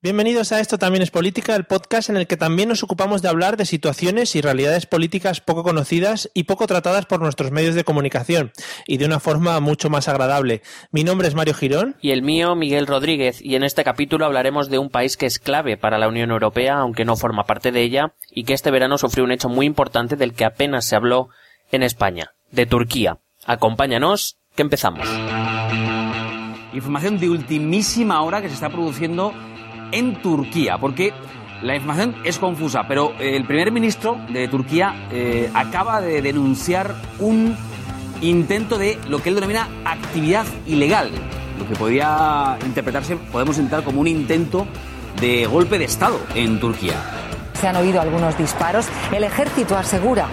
Bienvenidos a Esto también es política, el podcast en el que también nos ocupamos de hablar de situaciones y realidades políticas poco conocidas y poco tratadas por nuestros medios de comunicación, y de una forma mucho más agradable. Mi nombre es Mario Girón. Y el mío, Miguel Rodríguez, y en este capítulo hablaremos de un país que es clave para la Unión Europea, aunque no forma parte de ella, y que este verano sufrió un hecho muy importante del que apenas se habló en España, de Turquía. Acompáñanos, que empezamos. Información de ultimísima hora que se está produciendo en Turquía, porque la información es confusa, pero eh, el primer ministro de Turquía eh, acaba de denunciar un intento de lo que él denomina actividad ilegal, lo que podría interpretarse, podemos entrar como un intento de golpe de Estado en Turquía. Se han oído algunos disparos. El ejército asegura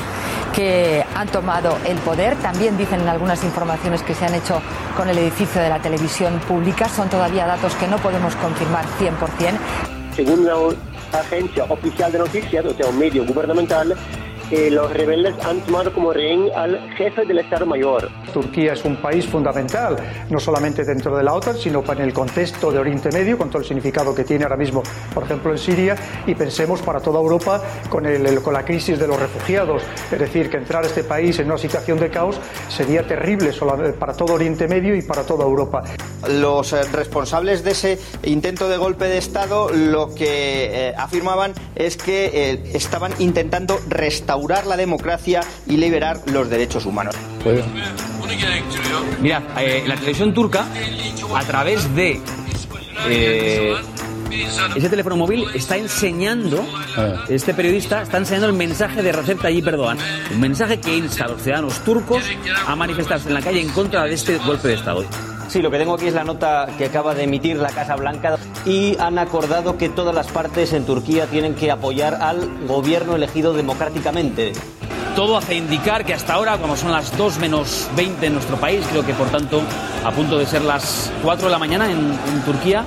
que han tomado el poder. También dicen en algunas informaciones que se han hecho con el edificio de la televisión pública. Son todavía datos que no podemos confirmar 100%. Según la agencia oficial de noticias, o sea, un medio gubernamental, eh, los rebeldes han tomado como rehén al jefe del Estado Mayor. Turquía es un país fundamental, no solamente dentro de la OTAN, sino en el contexto de Oriente Medio, con todo el significado que tiene ahora mismo, por ejemplo, en Siria, y pensemos para toda Europa con, el, con la crisis de los refugiados. Es decir, que entrar a este país en una situación de caos sería terrible para todo Oriente Medio y para toda Europa. Los eh, responsables de ese intento de golpe de Estado lo que eh, afirmaban es que eh, estaban intentando restaurar la democracia y liberar los derechos humanos. Mirad, eh, la televisión turca, a través de eh, ese teléfono móvil, está enseñando, este periodista está enseñando el mensaje de Recep Tayyip Erdogan. Un mensaje que insta a los ciudadanos turcos a manifestarse en la calle en contra de este golpe de Estado. Sí, lo que tengo aquí es la nota que acaba de emitir la Casa Blanca y han acordado que todas las partes en Turquía tienen que apoyar al gobierno elegido democráticamente. Todo hace indicar que hasta ahora, como son las 2 menos 20 en nuestro país, creo que por tanto a punto de ser las 4 de la mañana en, Turquía,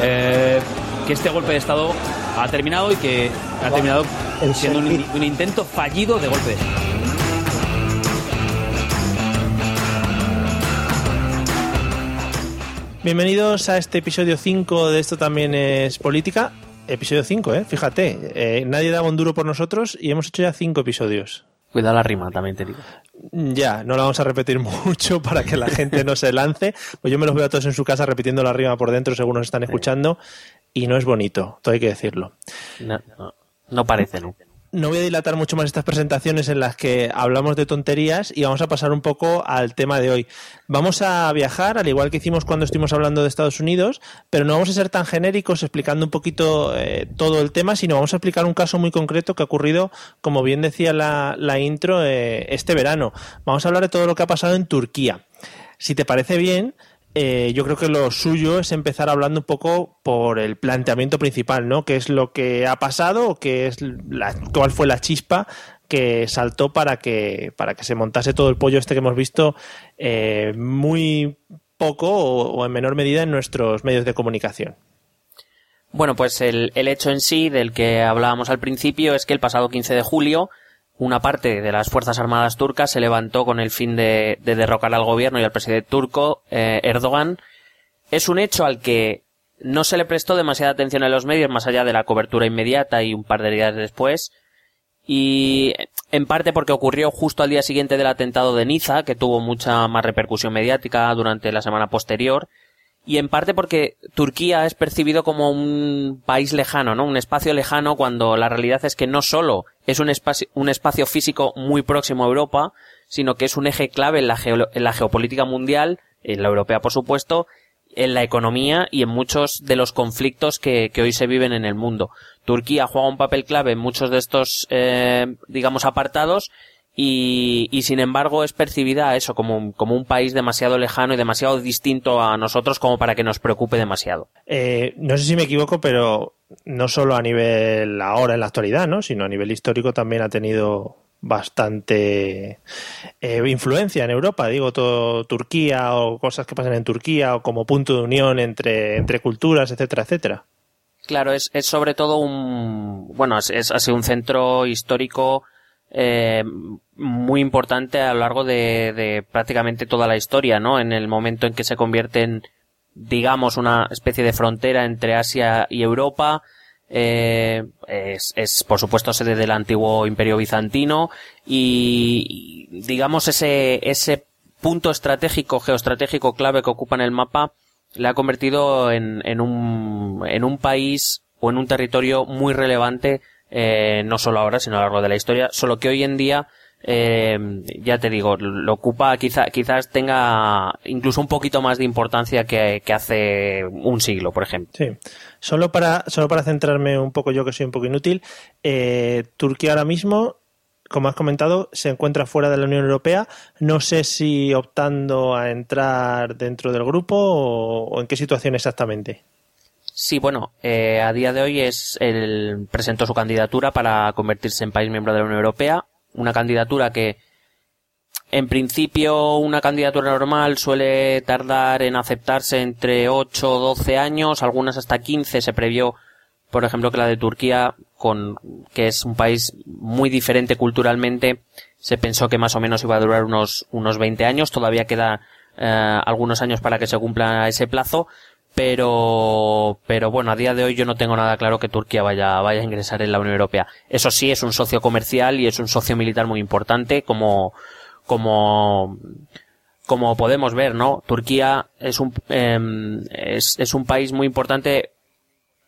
eh, que este golpe de Estado ha terminado y que ha terminado siendo un, un intento fallido de golpe de Estado. Bienvenidos a este episodio 5 de Esto también es política. Episodio 5, ¿eh? Fíjate, eh, nadie daba un duro por nosotros y hemos hecho ya 5 episodios. Cuidado la rima, también te digo. Ya, no la vamos a repetir mucho para que la gente no se lance. Pues yo me los veo a todos en su casa repitiendo la rima por dentro según nos están escuchando y no es bonito, todo hay que decirlo. No, no, no parece, ¿no? No voy a dilatar mucho más estas presentaciones en las que hablamos de tonterías y vamos a pasar un poco al tema de hoy. Vamos a viajar, al igual que hicimos cuando estuvimos hablando de Estados Unidos, pero no vamos a ser tan genéricos explicando un poquito eh, todo el tema, sino vamos a explicar un caso muy concreto que ha ocurrido, como bien decía la, intro, eh, este verano. Vamos a hablar de todo lo que ha pasado en Turquía. Si te parece bien, eh, yo creo que lo suyo es empezar hablando un poco por el planteamiento principal, ¿no? ¿Qué es lo que ha pasado o qué es cuál fue la chispa que saltó para que, para que se montase todo el pollo este que hemos visto eh, muy poco o, en menor medida en nuestros medios de comunicación? Bueno, pues el, el hecho en sí del que hablábamos al principio es que el pasado 15 de julio una parte de las Fuerzas Armadas turcas se levantó con el fin de, derrocar al gobierno y al presidente turco, eh, Erdogan. Es un hecho al que no se le prestó demasiada atención en los medios más allá de la cobertura inmediata y un par de días después. Y en parte porque ocurrió justo al día siguiente del atentado de Niza, que tuvo mucha más repercusión mediática durante la semana posterior. Y en parte porque Turquía es percibido como un país lejano, ¿no? Un espacio lejano cuando la realidad es que no solo es un espacio, un espacio físico muy próximo a Europa, sino que es un eje clave en la, en la geopolítica mundial, en la europea por supuesto, en la economía y en muchos de los conflictos que, que, hoy se viven en el mundo. Turquía juega un papel clave en muchos de estos, eh, digamos, apartados y, y, sin embargo es percibida eso como, como un país demasiado lejano y demasiado distinto a nosotros como para que nos preocupe demasiado. Eh, no sé si me equivoco, pero no solo a nivel ahora en la actualidad, ¿no? sino a nivel histórico también ha tenido bastante eh, influencia en Europa, digo, todo Turquía o cosas que pasan en Turquía o como punto de unión entre, entre culturas, etcétera, etcétera. Claro, es, es sobre todo un, bueno, es, es, ha sido un centro histórico eh, muy importante a lo largo de, prácticamente toda la historia, ¿no? En el momento en que se convierte en, digamos, una especie de frontera entre Asia y Europa, eh, es, es, por supuesto sede del antiguo imperio bizantino y, digamos ese, ese punto estratégico, geoestratégico clave que ocupa en el mapa le ha convertido en, en, un, en un país o en un territorio muy relevante eh, no solo ahora, sino a lo largo de la historia, solo que hoy en día, eh, ya te digo, lo ocupa, quizá, quizás tenga incluso un poquito más de importancia que, hace un siglo, por ejemplo. Sí. Solo para, solo para centrarme un poco, yo que soy un poco inútil, eh, Turquía ahora mismo, como has comentado, se encuentra fuera de la Unión Europea. No sé si optando a entrar dentro del grupo o en qué situación exactamente. Sí, bueno, eh, a día de hoy es el presentó su candidatura para convertirse en país miembro de la Unión Europea, una candidatura que en principio una candidatura normal suele tardar en aceptarse entre 8 o 12 años, algunas hasta 15 se previó, por ejemplo, que la de Turquía con que es un país muy diferente culturalmente, se pensó que más o menos iba a durar unos unos 20 años, todavía queda eh, algunos años para que se cumpla ese plazo, pero pero bueno a día de hoy yo no tengo nada claro que Turquía vaya vaya a ingresar en la Unión Europea. Eso sí es un socio comercial y es un socio militar muy importante como como como podemos ver no Turquía es un eh, es, es un país muy importante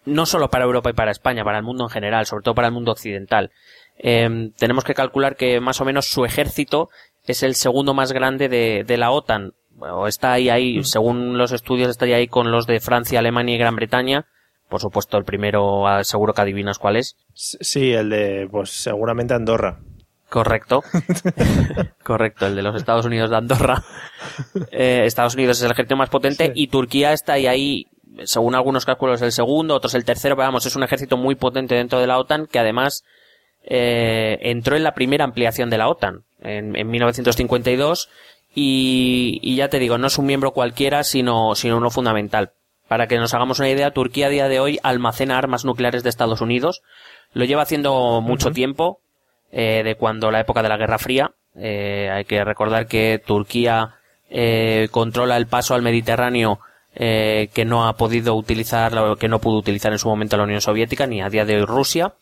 no solo para Europa y para España para el mundo en general sobre todo para el mundo occidental. Eh, tenemos que calcular que más o menos su ejército es el segundo más grande de, de la OTAN o está ahí, ahí, según los estudios, estaría ahí con los de Francia, Alemania y Gran Bretaña. Por supuesto, el primero seguro que adivinas cuál es. Sí, el de, pues seguramente Andorra. Correcto. Correcto, el de los Estados Unidos de Andorra. Eh, Estados Unidos es el ejército más potente sí. y Turquía está ahí, ahí, según algunos cálculos, el segundo, otros el tercero, pero vamos, es un ejército muy potente dentro de la OTAN que además eh, entró en la primera ampliación de la OTAN en, en 1952 y, y, ya te digo, no es un miembro cualquiera, sino, sino uno fundamental. Para que nos hagamos una idea, Turquía a día de hoy almacena armas nucleares de Estados Unidos. Lo lleva haciendo mucho uh -huh. tiempo, eh, de cuando la época de la Guerra Fría. Eh, hay que recordar que Turquía eh, controla el paso al Mediterráneo eh, que no ha podido utilizar, que no pudo utilizar en su momento la Unión Soviética, ni a día de hoy Rusia.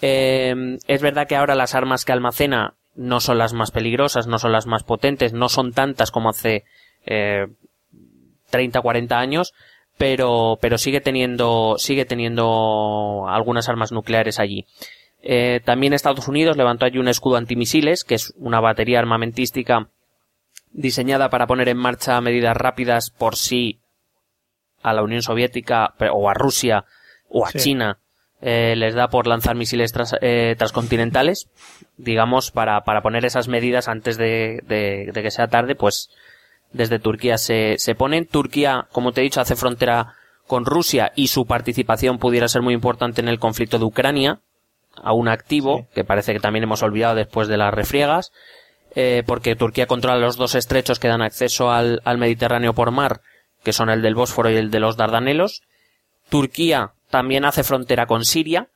Eh, es verdad que ahora las armas que almacena no son las más peligrosas, no son las más potentes, no son tantas como hace eh, 30, 40 años, pero, pero sigue teniendo, sigue teniendo algunas armas nucleares allí. Eh, también Estados Unidos levantó allí un escudo antimisiles, que es una batería armamentística diseñada para poner en marcha medidas rápidas por si a la Unión Soviética o a Rusia o a sí. China eh, les da por lanzar misiles tras, eh, transcontinentales, digamos, para, para poner esas medidas antes de, de, de, que sea tarde, pues desde Turquía se, se ponen. Turquía, como te he dicho, hace frontera con Rusia y su participación pudiera ser muy importante en el conflicto de Ucrania, aún activo, sí. que parece que también hemos olvidado después de las refriegas, eh, porque Turquía controla los dos estrechos que dan acceso al, al Mediterráneo por mar, que son el del Bósforo y el de los Dardanelos. Turquía también hace frontera con Siria,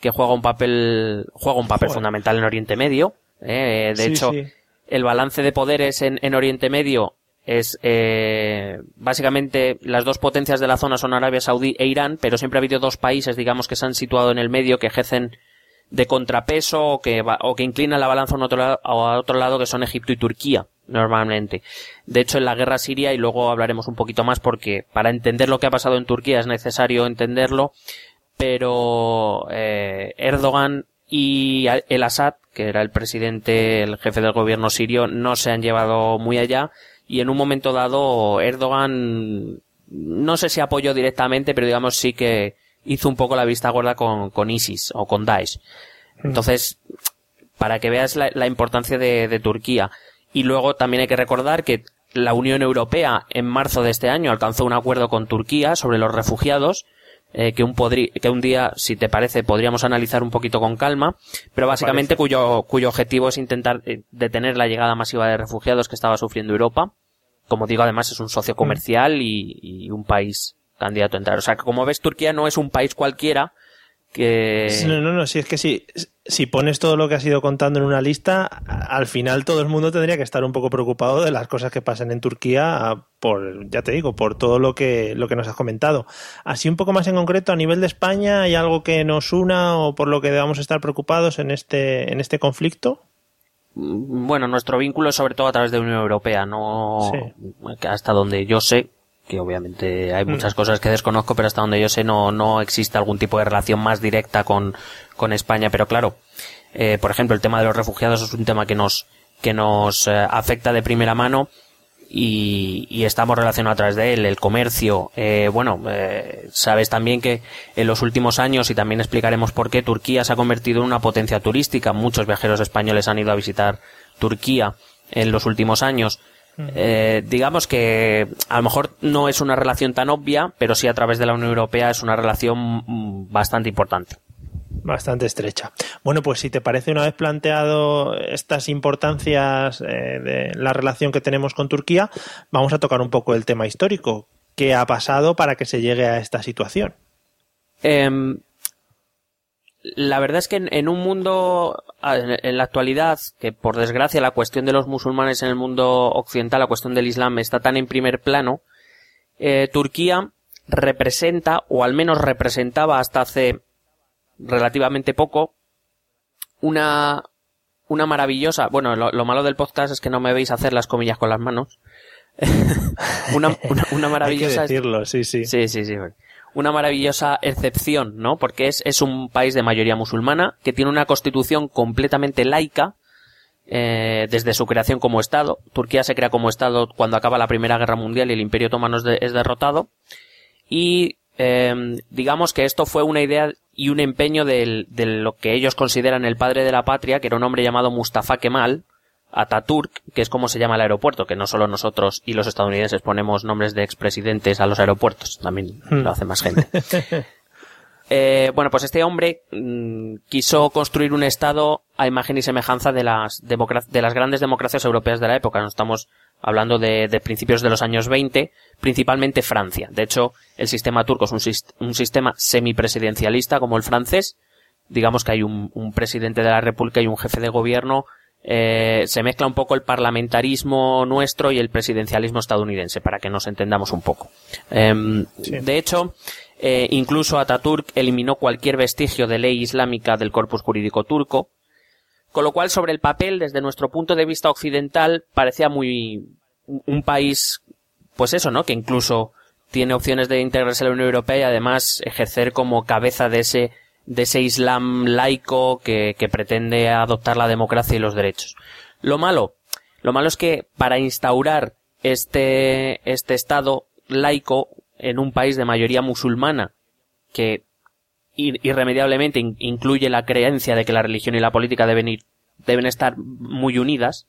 que juega un papel, juega un papel Joder. fundamental en Oriente Medio. Eh, de sí, hecho, sí. el balance de poderes en, en Oriente Medio es eh, básicamente las dos potencias de la zona son Arabia Saudí e Irán, pero siempre ha habido dos países, digamos, que se han situado en el medio, que ejercen de contrapeso o que, o que inclinan la balanza a otro, lado, a otro lado, que son Egipto y Turquía. normalmente. De hecho, en la guerra siria, y luego hablaremos un poquito más porque para entender lo que ha pasado en Turquía es necesario entenderlo, pero eh, Erdogan y el Assad, que era el presidente, el jefe del gobierno sirio, no se han llevado muy allá y en un momento dado Erdogan no sé si apoyó directamente, pero digamos sí que hizo un poco la vista gorda con, con ISIS o con Daesh. Mm. Entonces, para que veas la, importancia de, de, Turquía. Y luego también hay que recordar que la Unión Europea en marzo de este año alcanzó un acuerdo con Turquía sobre los refugiados, eh, que, un que un día, si te parece, podríamos analizar un poquito con calma, pero básicamente cuyo, cuyo objetivo es intentar eh, detener la llegada masiva de refugiados que estaba sufriendo Europa. Como digo, además es un socio comercial y, y un país candidato a entrar. O sea, que como ves, Turquía no es un país cualquiera, que... No, no, no, si es que si, si pones todo lo que has ido contando en una lista, al final todo el mundo tendría que estar un poco preocupado de las cosas que pasan en Turquía por, ya te digo, por todo lo que, lo que nos has comentado. Así un poco más en concreto, a nivel de España, ¿hay algo que nos una o por lo que debamos estar preocupados en este, en este conflicto? Bueno, nuestro vínculo es sobre todo a través de la Unión Europea, no hasta donde yo sé, que obviamente hay mm. muchas cosas que desconozco, pero hasta donde yo sé no, no existe algún tipo de relación más directa con, con España. Pero claro, eh, por ejemplo, el tema de los refugiados es un tema que nos, que nos eh, afecta de primera mano y, y, estamos relacionados a través de él. El comercio, eh, bueno, eh, sabes también que en los últimos años, y también explicaremos por qué, Turquía se ha convertido en una potencia turística. Muchos viajeros españoles han ido a visitar Turquía en los últimos años eh, digamos que a lo mejor no es una relación tan obvia, pero sí a través de la Unión Europea es una relación bastante importante. Bastante estrecha. Bueno, pues si te parece, una vez planteado estas importancias eh, de la relación que tenemos con Turquía, vamos a tocar un poco el tema histórico. ¿Qué ha pasado para que se llegue a esta situación? Em, la verdad es que en, un mundo, en, la actualidad, que por desgracia la cuestión de los musulmanes en el mundo occidental, la cuestión del Islam está tan en primer plano, eh, Turquía representa, o al menos representaba hasta hace relativamente poco, una, una maravillosa, bueno, lo, malo del podcast es que no me veis hacer las comillas con las manos. una, una, maravillosa. Hay que decirlo, sí, sí. Sí, sí, sí una maravillosa excepción, ¿no? Porque es, es un país de mayoría musulmana que tiene una constitución completamente laica eh, desde su creación como Estado. Turquía se crea como Estado cuando acaba la Primera Guerra Mundial y el Imperio Otomano es, derrotado. Y eh, digamos que esto fue una idea y un empeño de lo que ellos consideran el padre de la patria, que era un hombre llamado Mustafa Kemal, Ataturk, que es como se llama el aeropuerto, que no solo nosotros y los estadounidenses ponemos nombres de expresidentes a los aeropuertos, también lo hmm. hace más gente. eh, bueno, pues este hombre mm, quiso construir un estado a imagen y semejanza de las, de las grandes democracias europeas de la época. Nos estamos hablando de, de, principios de los años 20, principalmente Francia. De hecho, el sistema turco es un, un sistema semipresidencialista como el francés. Digamos que hay un, un presidente de la República y un jefe de gobierno eh, se mezcla un poco el parlamentarismo nuestro y el presidencialismo estadounidense, para que nos entendamos un poco. Em, de hecho, eh, incluso Ataturk eliminó cualquier vestigio de ley islámica del corpus jurídico turco, con lo cual sobre el papel, desde nuestro punto de vista occidental, parecía muy un país, pues eso, ¿no? Que incluso tiene opciones de integrarse a la Unión Europea y además ejercer como cabeza de ese de ese Islam laico que, que pretende adoptar la democracia y los derechos. Lo malo, lo malo es que para instaurar este, este Estado laico en un país de mayoría musulmana, que irremediablemente incluye la creencia de que la religión y la política deben ir, deben estar muy unidas,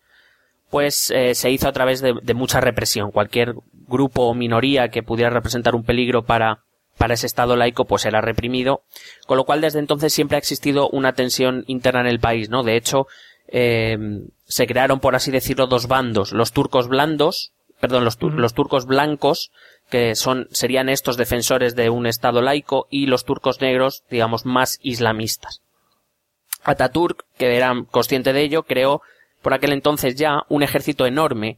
pues eh, se hizo a través de, de, mucha represión. Cualquier grupo o minoría que pudiera representar un peligro para, para ese Estado laico pues era reprimido, con lo cual desde entonces siempre ha existido una tensión interna en el país, ¿no? De hecho, eh, se crearon, por así decirlo, dos bandos, los turcos blandos, perdón, los, los turcos blancos, que son, serían estos defensores de un Estado laico, y los turcos negros, digamos, más islamistas. Ataturk, que era consciente de ello, creó por aquel entonces ya un ejército enorme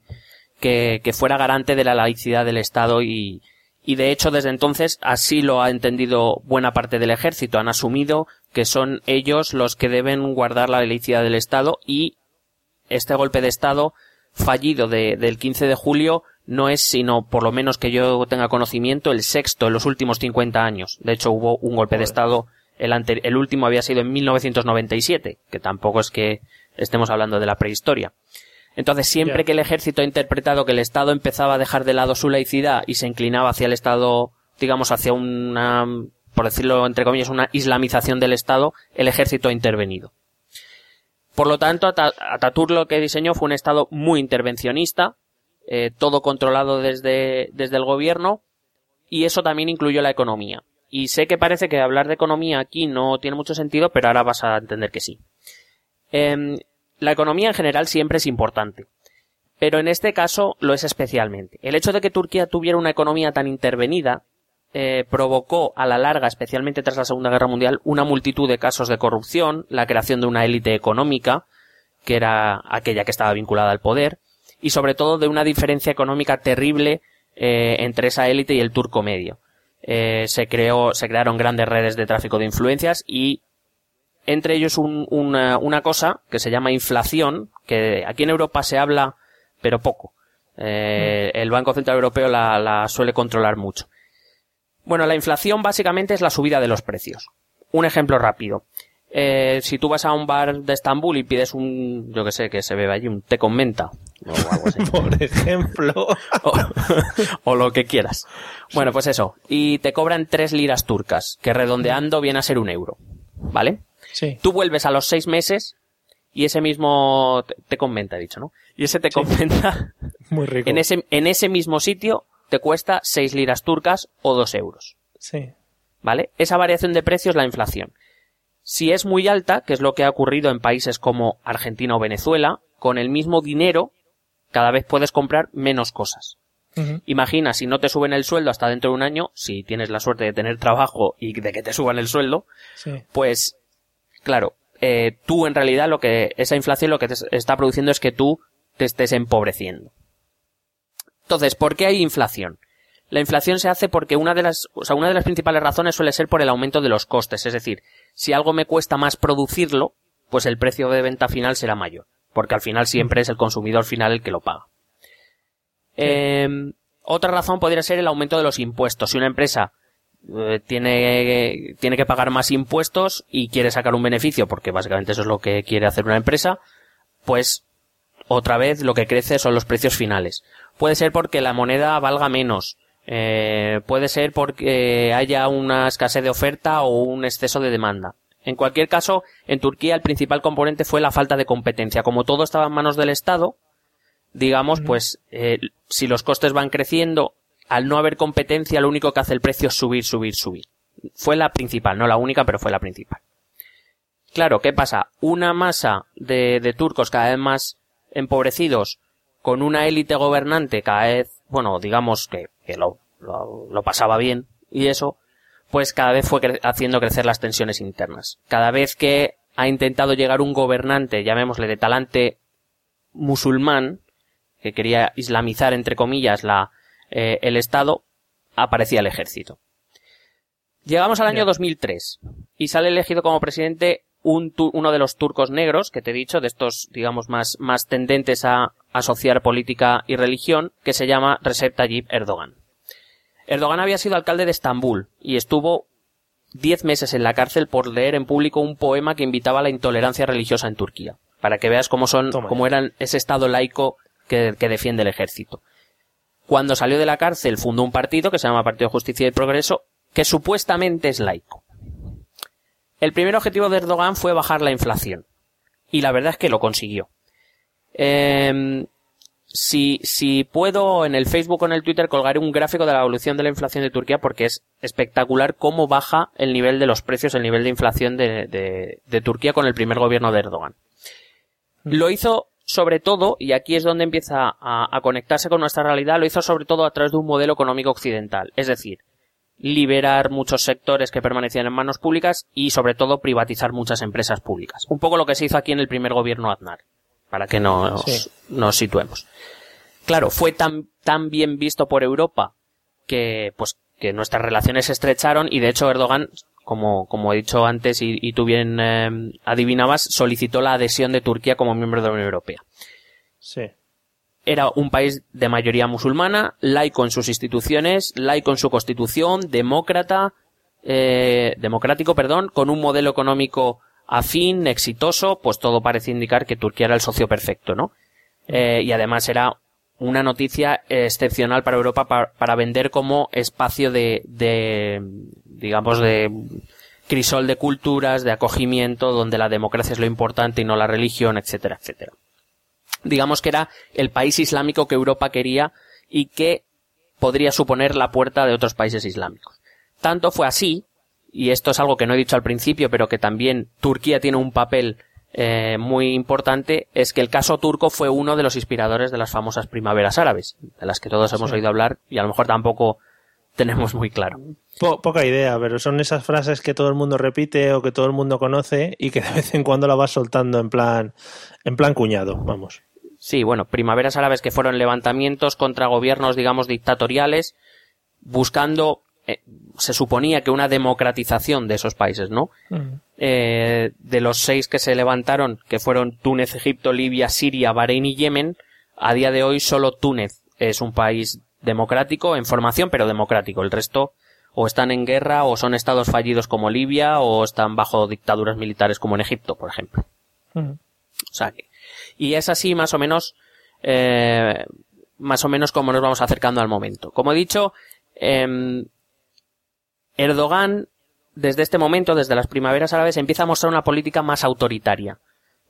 que, que fuera garante de la laicidad del Estado y, y de hecho desde entonces así lo ha entendido buena parte del ejército. Han asumido que son ellos los que deben guardar la laicidad del Estado y este golpe de Estado fallido de, del 15 de julio no es sino, por lo menos que yo tenga conocimiento, el sexto en los últimos 50 años. De hecho, hubo un golpe de Estado, el, el último había sido en 1997, que tampoco es que estemos hablando de la prehistoria. Entonces, siempre que el ejército ha interpretado que el Estado empezaba a dejar de lado su laicidad y se inclinaba hacia el Estado, digamos, hacia una, por decirlo entre comillas, una islamización del Estado, el ejército ha intervenido. Por lo tanto, Ataturk lo que diseñó fue un Estado muy intervencionista, eh, todo controlado desde, desde el gobierno, y eso también incluyó la economía. Y sé que parece que hablar de economía aquí no tiene mucho sentido, pero ahora vas a entender que sí. Em, la economía en general siempre es importante, pero en este caso lo es especialmente. El hecho de que Turquía tuviera una economía tan intervenida eh, provocó a la larga, especialmente tras la Segunda Guerra Mundial, una multitud de casos de corrupción, la creación de una élite económica, que era aquella que estaba vinculada al poder, y sobre todo de una diferencia económica terrible eh, entre esa élite y el turco medio. Eh, se creó, se crearon grandes redes de tráfico de influencias y entre ellos una, una, cosa que se llama inflación, que aquí en Europa se habla, pero poco. Eh, el Banco Central Europeo la, la, suele controlar mucho. Bueno, la inflación básicamente es la subida de los precios. Un ejemplo rápido. Eh, si tú vas a un bar de Estambul y pides un, yo que sé, que se bebe allí, un té con menta, o algo así. Por ejemplo. o, lo que quieras. Bueno, pues eso. Y te cobran tres liras turcas, que redondeando viene a ser un euro. ¿Vale? Sí. Tú vuelves a los seis meses y ese mismo te conventa, he dicho, ¿no? Y ese te conventa. Muy rico. En ese, en ese mismo sitio te cuesta seis liras turcas o dos euros. Sí. ¿Vale? Esa variación de precio es la inflación. Si es muy alta, que es lo que ha ocurrido en países como Argentina o Venezuela, con el mismo dinero cada vez puedes comprar menos cosas. Imagina, si no te suben el sueldo hasta dentro de un año, si tienes la suerte de tener trabajo y de que te suban el sueldo, pues claro, eh, tú en realidad lo que, esa inflación lo que te está produciendo es que tú te estés empobreciendo. Entonces, ¿por qué hay inflación? La inflación se hace porque una de las, o sea, una de las principales razones suele ser por el aumento de los costes. Es decir, si algo me cuesta más producirlo, pues el precio de venta final será mayor. Porque al final siempre es el consumidor final el que lo paga. Em, otra razón podría ser el aumento de los impuestos. Si una empresa eh, tiene, tiene que pagar más impuestos y quiere sacar un beneficio, porque básicamente eso es lo que quiere hacer una empresa, pues otra vez lo que crece son los precios finales. Puede ser porque la moneda valga menos, eh, puede ser porque haya una escasez de oferta o un exceso de demanda. En cualquier caso, en Turquía el principal componente fue la falta de competencia. Como todo estaba en manos del Estado, digamos, pues eh, si los costes van creciendo, al no haber competencia, lo único que hace el precio es subir, subir, subir. Fue la principal, no la única, pero fue la principal. Claro, ¿qué pasa? Una masa de, turcos cada vez más empobrecidos, con una élite gobernante cada vez, bueno, digamos que, lo pasaba bien, y eso, pues cada vez fue haciendo crecer las tensiones internas. Cada vez que ha intentado llegar un gobernante, llamémosle de talante musulmán, que quería islamizar entre comillas la, eh, el Estado, aparecía el ejército. Llegamos al año 2003 y sale elegido como presidente un uno de los turcos negros que te he dicho, de estos, digamos, más, más tendentes a asociar política y religión, que se llama Recep Tayyip Erdogan. Erdogan había sido alcalde de Estambul y estuvo diez meses en la cárcel por leer en público un poema que invitaba a la intolerancia religiosa en Turquía, para que veas cómo son, cómo eran ese estado laico que, que defiende el ejército. Cuando salió de la cárcel fundó un partido que se llama Partido de Justicia y Progreso, que supuestamente es laico. El primer objetivo de Erdogan fue bajar la inflación. Y la verdad es que lo consiguió. Eh, si, si puedo, en el Facebook o en el Twitter colgaré un gráfico de la evolución de la inflación de Turquía porque es espectacular cómo baja el nivel de los precios, el nivel de inflación de, de, de Turquía con el primer gobierno de Erdogan. Mm. Lo hizo sobre todo, y aquí es donde empieza a, a, conectarse con nuestra realidad, lo hizo sobre todo a través de un modelo económico occidental. Es decir, liberar muchos sectores que permanecían en manos públicas y sobre todo privatizar muchas empresas públicas. Un poco lo que se hizo aquí en el primer gobierno Aznar para que nos, sí. nos situemos. Claro, fue tan, tan bien visto por Europa que, pues, que nuestras relaciones se estrecharon y de hecho Erdogan, como, como he dicho antes y, y tú bien eh, adivinabas, solicitó la adhesión de Turquía como miembro de la Unión Europea. Sí. era un país de mayoría musulmana, laico en sus instituciones, laico en su constitución, demócrata, eh, democrático, perdón, con un modelo económico afín, exitoso, pues todo parece indicar que Turquía era el socio perfecto, ¿no? Eh, y además era una noticia excepcional para Europa para, vender como espacio de, de, digamos, de crisol de culturas, de acogimiento, donde la democracia es lo importante y no la religión, etcétera, etcétera. Digamos que era el país islámico que Europa quería y que podría suponer la puerta de otros países islámicos. Tanto fue así, y esto es algo que no he dicho al principio, pero que también Turquía tiene un papel eh, muy importante, es que el caso turco fue uno de los inspiradores de las famosas primaveras árabes, de las que todos hemos oído hablar y a lo mejor tampoco tenemos muy claro. poca idea, pero son esas frases que todo el mundo repite o que todo el mundo conoce y que de vez en cuando la vas soltando en plan, en plan cuñado, vamos. Sí, bueno, primaveras árabes que fueron levantamientos contra gobiernos, digamos, dictatoriales, buscando eh, se suponía que una democratización de esos países, ¿no? Eh, de los seis que se levantaron, que fueron Túnez, Egipto, Libia, Siria, Bahrein y Yemen, a día de hoy solo Túnez es un país democrático, en formación, pero democrático. El resto o están en guerra, o son estados fallidos como Libia, o están bajo dictaduras militares como en Egipto, por ejemplo. O sea que, y es así más o menos, eh, más o menos como nos vamos acercando al momento. Como he dicho, eh, Erdogan, desde este momento, desde las primaveras árabes, empieza a mostrar una política más autoritaria.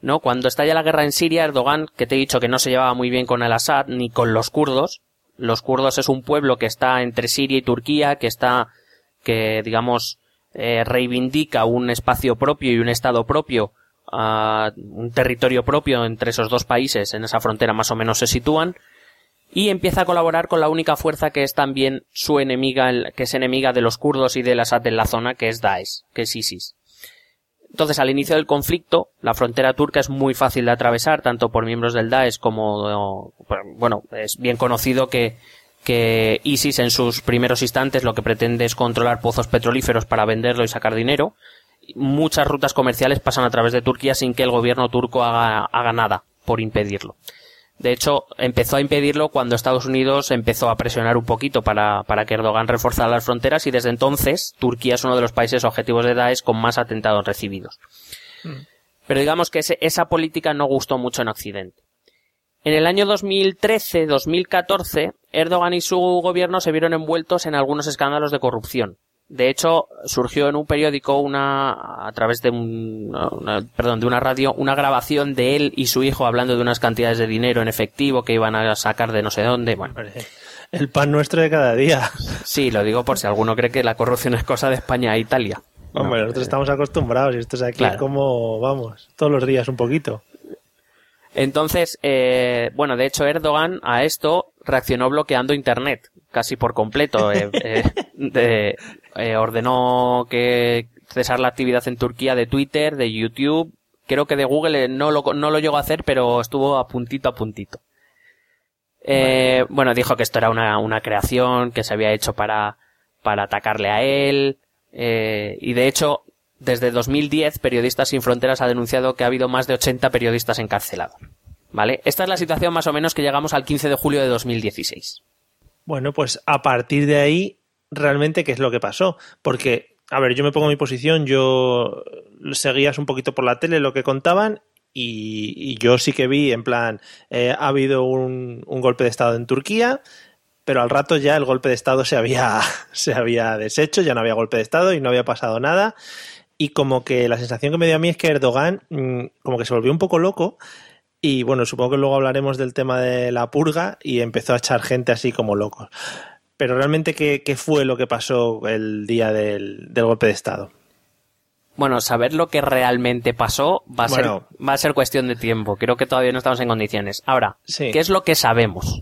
¿No? Cuando estalla la guerra en Siria, Erdogan, que te he dicho que no se llevaba muy bien con el Assad ni con los kurdos, los kurdos es un pueblo que está entre Siria y Turquía, que está, que digamos, eh, reivindica un espacio propio y un estado propio, uh, un territorio propio entre esos dos países, en esa frontera más o menos se sitúan, y empieza a colaborar con la única fuerza que es también su enemiga, que es enemiga de los kurdos y de las de la zona, que es Daesh, que es ISIS. Entonces, al inicio del conflicto, la frontera turca es muy fácil de atravesar, tanto por miembros del Daesh como, bueno, es bien conocido que, ISIS en sus primeros instantes lo que pretende es controlar pozos petrolíferos para venderlo y sacar dinero. Muchas rutas comerciales pasan a través de Turquía sin que el gobierno turco haga nada por impedirlo. De hecho, empezó a impedirlo cuando Estados Unidos empezó a presionar un poquito para, para que Erdogan reforzara las fronteras y desde entonces Turquía es uno de los países objetivos de Daesh con más atentados recibidos. Mm. Pero digamos que esa política no gustó mucho en Occidente. En el año 2013-2014, Erdogan y su gobierno se vieron envueltos en algunos escándalos de corrupción. De hecho, surgió en un periódico una, a través de un, perdón, de una radio, una grabación de él y su hijo hablando de unas cantidades de dinero en efectivo que iban a sacar de no sé dónde, bueno. El pan nuestro de cada día. Sí, lo digo por si alguno cree que la corrupción es cosa de España e Italia. Hombre, nosotros estamos acostumbrados y esto es aquí como, vamos, todos los días un poquito. Entonces, eh, bueno, de hecho Erdogan a esto reaccionó bloqueando Internet, casi por completo. Eh, eh, de, eh, ordenó que cesar la actividad en Turquía de Twitter, de YouTube, creo que de Google no lo, no lo llegó a hacer, pero estuvo a puntito a puntito. Eh, bueno. dijo que esto era una, una, creación que se había hecho para, para atacarle a él, y de hecho, desde 2010, Periodistas Sin Fronteras ha denunciado que ha habido más de 80 periodistas encarcelados. ¿Vale? Esta es la situación más o menos que llegamos al 15 de julio de 2016. Bueno, pues a partir de ahí realmente qué es lo que pasó. Porque, a ver, yo me pongo en mi posición, yo seguías un poquito por la tele lo que contaban y, yo sí que vi, en plan, eh, ha habido un, un, golpe de Estado en Turquía, pero al rato ya el golpe de Estado se había, se había deshecho, ya no había golpe de Estado y no había pasado nada. Y como que la sensación que me dio a mí es que Erdogan mm, como que se volvió un poco loco y bueno, supongo que luego hablaremos del tema de la purga y empezó a echar gente así como locos pero realmente, ¿qué, fue lo que pasó el día del, golpe de Estado? Bueno, saber lo que realmente pasó va a, ser, va a ser cuestión de tiempo. Creo que todavía no estamos en condiciones. Ahora, ¿qué es lo que sabemos?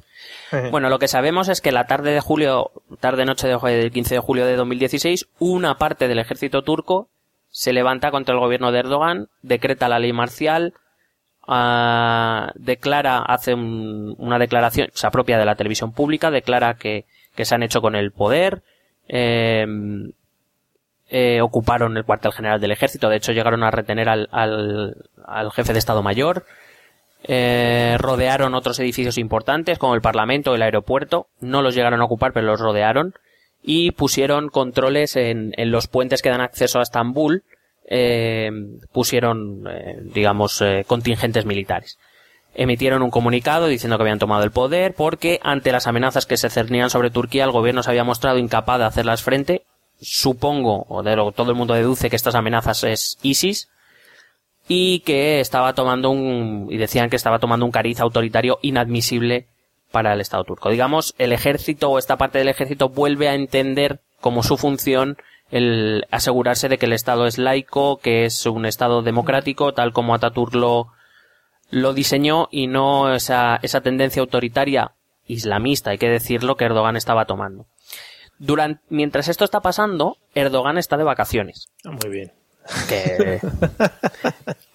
bueno, lo que sabemos es que la tarde de julio, tarde-noche del 15 de julio de 2016, una parte del ejército turco se levanta contra el gobierno de Erdogan, decreta la ley marcial, uh, declara, hace una declaración, se apropia de la televisión pública, declara que que se han hecho con el poder. Eh, eh, ocuparon el cuartel general del ejército, de hecho llegaron a retener al, al, al jefe de Estado Mayor. eh, rodearon otros edificios importantes como el Parlamento, el aeropuerto, no los llegaron a ocupar pero los rodearon y pusieron controles en, en los puentes que dan acceso a Estambul, eh, pusieron, eh, digamos, eh, contingentes militares. Emitieron un comunicado diciendo que habían tomado el poder porque ante las amenazas que se cernían sobre Turquía el gobierno se había mostrado incapaz de hacerlas frente. Supongo, o de todo el mundo deduce que estas amenazas es ISIS, y que estaba tomando un, y decían que estaba tomando un cariz autoritario inadmisible para el Estado turco. Digamos, el ejército o esta parte del ejército vuelve a entender como su función el asegurarse de que el Estado es laico, que es un Estado democrático, tal como Ataturk lo, lo diseñó y no esa, esa tendencia autoritaria islamista, hay que decirlo, que Erdogan estaba tomando. Durante, mientras esto está pasando, Erdogan está de vacaciones. Ah, Muy bien. Que...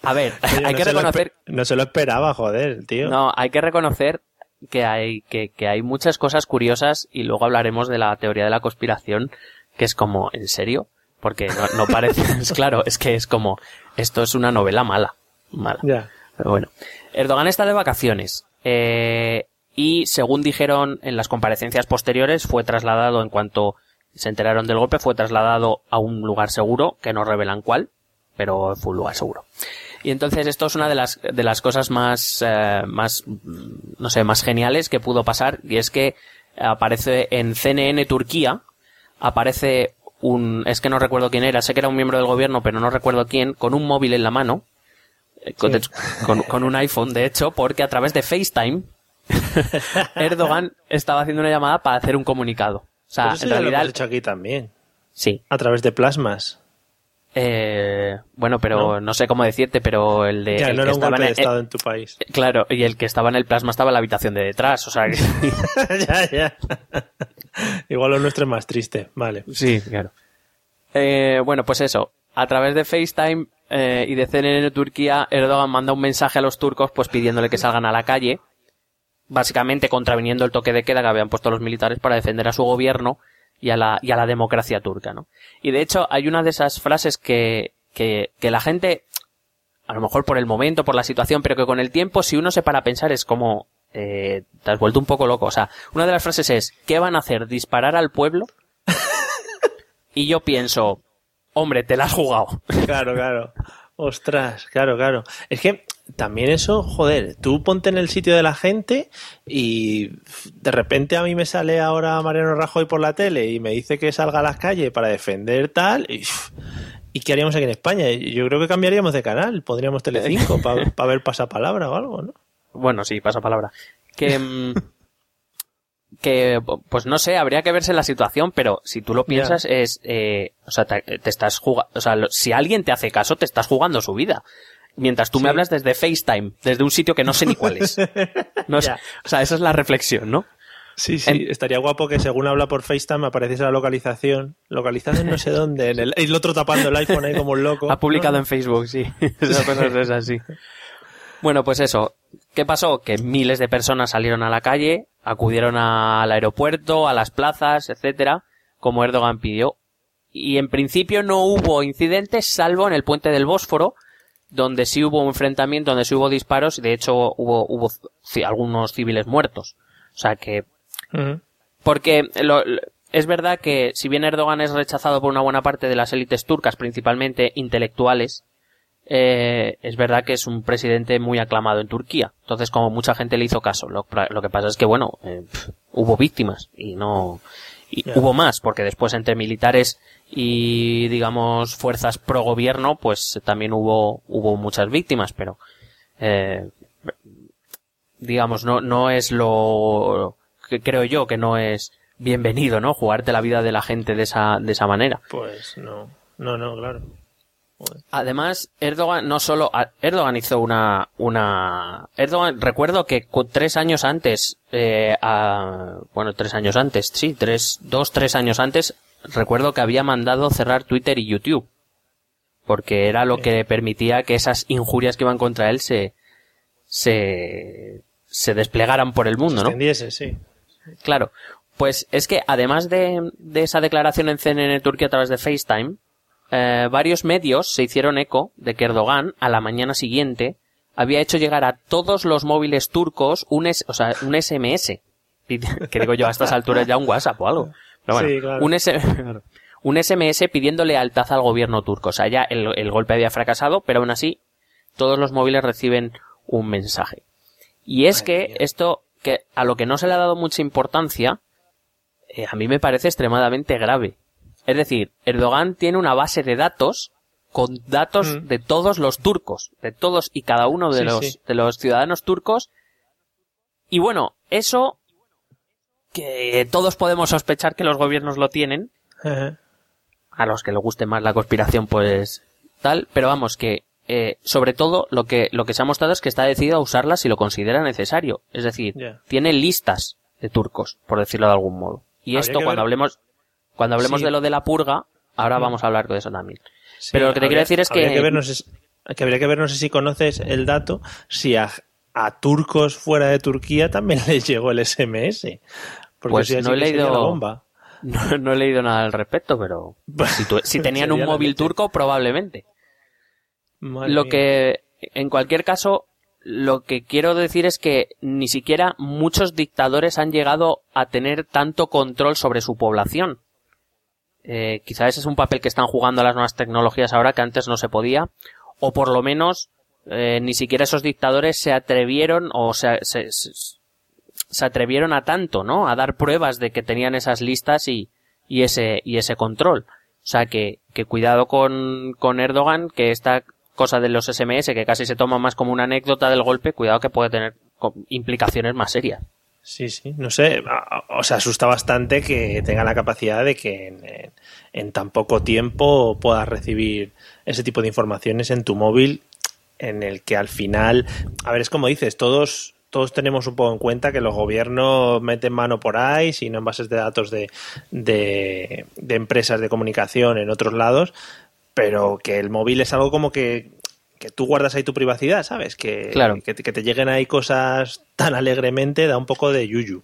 A ver, Oye, hay no que reconocer, no se lo esperaba, joder, tío. no, hay que reconocer que hay, que, que hay muchas cosas curiosas y luego hablaremos de la teoría de la conspiración, que es como, ¿en serio? Porque no, no parece, es claro, es que es como, esto es una novela mala, mala. Ya. Pero bueno, Erdogan está de vacaciones. eh, y según dijeron en las comparecencias posteriores, fue trasladado en cuanto se enteraron del golpe, fue trasladado a un lugar seguro, que no revelan cuál, pero fue un lugar seguro. Y entonces esto es una de las, de las cosas más, eh, más, no sé, más geniales que pudo pasar, y es que aparece en CNN Turquía, aparece un, es que no recuerdo quién era, sé que era un miembro del gobierno, pero no recuerdo quién, con un móvil en la mano, eh, con, de- con- con un iPhone, de hecho, porque a través de FaceTime, Erdogan estaba haciendo una llamada para hacer un comunicado. O sea, eso en ya lo realidad, hemos hecho aquí también. sí. A través de plasmas. Eh, bueno, pero ¿No? sé cómo decirte, pero el de. ya, el no que era un estaba golpe de en el- estado en tu país. eh, claro, y el que estaba en el plasma estaba en la habitación de detrás, o sea que. ya, ya. Igual lo nuestro es más triste. Vale. Sí, claro. Eh, bueno, pues eso. A través de FaceTime eh, y de CNN Turquía, Erdogan manda un mensaje a los turcos pues pidiéndole que salgan a la calle, básicamente contraviniendo el toque de queda que habían puesto los militares para defender a su gobierno y a la, y a la democracia turca, ¿no? Y de hecho hay una de esas frases que, que, que la gente, a lo mejor por el momento, por la situación, pero que con el tiempo, si uno se para a pensar, es como, eh, te has vuelto un poco loco. O sea, una de las frases es, ¿qué van a hacer? ¿Disparar al pueblo? y yo pienso, hombre, te la has jugado. Claro, claro. Ostras, claro, claro. Es que también eso, joder, tú ponte en el sitio de la gente y de repente a mí me sale ahora Mariano Rajoy por la tele y me dice que salga a las calles para defender tal y, ¿y qué haríamos aquí en España? Yo creo que cambiaríamos de canal, pondríamos Telecinco para ver pasapalabra o algo, ¿no? Bueno, sí, pasa palabra. Que, mm, que, pues no sé, habría que verse la situación, pero si tú lo piensas es, eh, o sea, te, te estás jugando, o sea, lo- si alguien te hace caso, te estás jugando su vida. Mientras tú me hablas desde FaceTime, desde un sitio que no sé ni cuál es. No sé, Ya. o sea, esa es la reflexión, ¿no? Sí, sí, En- estaría guapo que según habla por FaceTime apareciese la localización, localizado en no sé dónde, en el, otro tapando el iPhone ahí como un loco. Ha publicado en Facebook, sí. Es así. Bueno, pues eso. ¿Qué pasó? Que miles de personas salieron a la calle, acudieron al aeropuerto, a las plazas, etcétera, como Erdogan pidió. Y en principio no hubo incidentes, salvo en el puente del Bósforo, donde sí hubo un enfrentamiento, donde sí hubo disparos, y de hecho hubo, hubo algunos civiles muertos. O sea que porque lo- es verdad que si bien Erdogan es rechazado por una buena parte de las élites turcas, principalmente intelectuales, eh, es verdad que es un presidente muy aclamado en Turquía. Entonces, como mucha gente le hizo caso, lo, lo que pasa es que, bueno, eh, hubo víctimas y no... Y hubo más, porque después entre militares y, digamos, fuerzas pro gobierno, pues también hubo, hubo muchas víctimas, pero, eh, digamos, no, no es lo que creo yo que no es bienvenido, ¿no? Jugarte la vida de la gente de esa, de esa manera. Pues no, no, no, claro. Además, Erdogan no solo, Erdogan hizo una, una, Erdogan, recuerdo que tres años antes, eh, a- bueno, tres años antes, sí, tres, dos, tres años antes, recuerdo que había mandado cerrar Twitter y YouTube. Porque era lo que permitía que esas injurias que iban contra él se, se, se desplegaran por el mundo, ¿no? Extendiese, sí. Claro. Pues es que además de, de esa declaración en CNN Turquía a través de FaceTime, eh, varios medios se hicieron eco de que Erdogan a la mañana siguiente había hecho llegar a todos los móviles turcos un, o sea, un SMS. Que digo yo, a estas alturas ya un WhatsApp o algo. un, un SMS pidiendo lealtad al gobierno turco. O sea, ya el, el golpe había fracasado, pero aún así todos los móviles reciben un mensaje. Y es que esto, que a lo que no se le ha dado mucha importancia, eh, a mí me parece extremadamente grave. Es decir, Erdogan tiene una base de datos con datos mm. de todos los turcos, de todos y cada uno de los de los ciudadanos turcos. Y bueno, eso que todos podemos sospechar que los gobiernos lo tienen. A los que les guste más la conspiración, pues tal, pero vamos que eh, sobre todo lo que, lo que se ha mostrado es que está decidido a usarla si lo considera necesario. Es decir, tiene listas de turcos, por decirlo de algún modo. Y esto cuando hablemos, cuando hablemos de lo de la purga, ahora mm. vamos a hablar de eso también. Pero lo que te quiero decir es que... que, no habría que ver, no sé si conoces el dato, si a, turcos fuera de Turquía también les llegó el SMS. Porque pues no he leído... No, he leído nada al respecto, pero si, si tenían un móvil turco, probablemente lo que, en cualquier caso, lo que quiero decir es que ni siquiera muchos dictadores han llegado a tener tanto control sobre su población. Eh, quizás ese es un papel que están jugando las nuevas tecnologías ahora que antes no se podía, o por lo menos eh, ni siquiera esos dictadores se atrevieron o se, se, se, atrevieron a tanto, ¿no? A dar pruebas de que tenían esas listas y, y ese, y ese control. O sea que, que cuidado con, con Erdogan, que está cosa de los SMS que casi se toma más como una anécdota del golpe, cuidado que puede tener implicaciones más serias. Sí, sí, no sé, o sea, asusta bastante que tenga la capacidad de que en, tan poco tiempo puedas recibir ese tipo de informaciones en tu móvil en el que al final, a ver, es como dices, todos todos tenemos un poco en cuenta que los gobiernos meten mano por ahí, sino en bases de datos de, de, de empresas de comunicación en otros lados, pero que el móvil es algo como que, que tú guardas ahí tu privacidad, ¿sabes? Que, que, te lleguen ahí cosas tan alegremente da un poco de yuyu.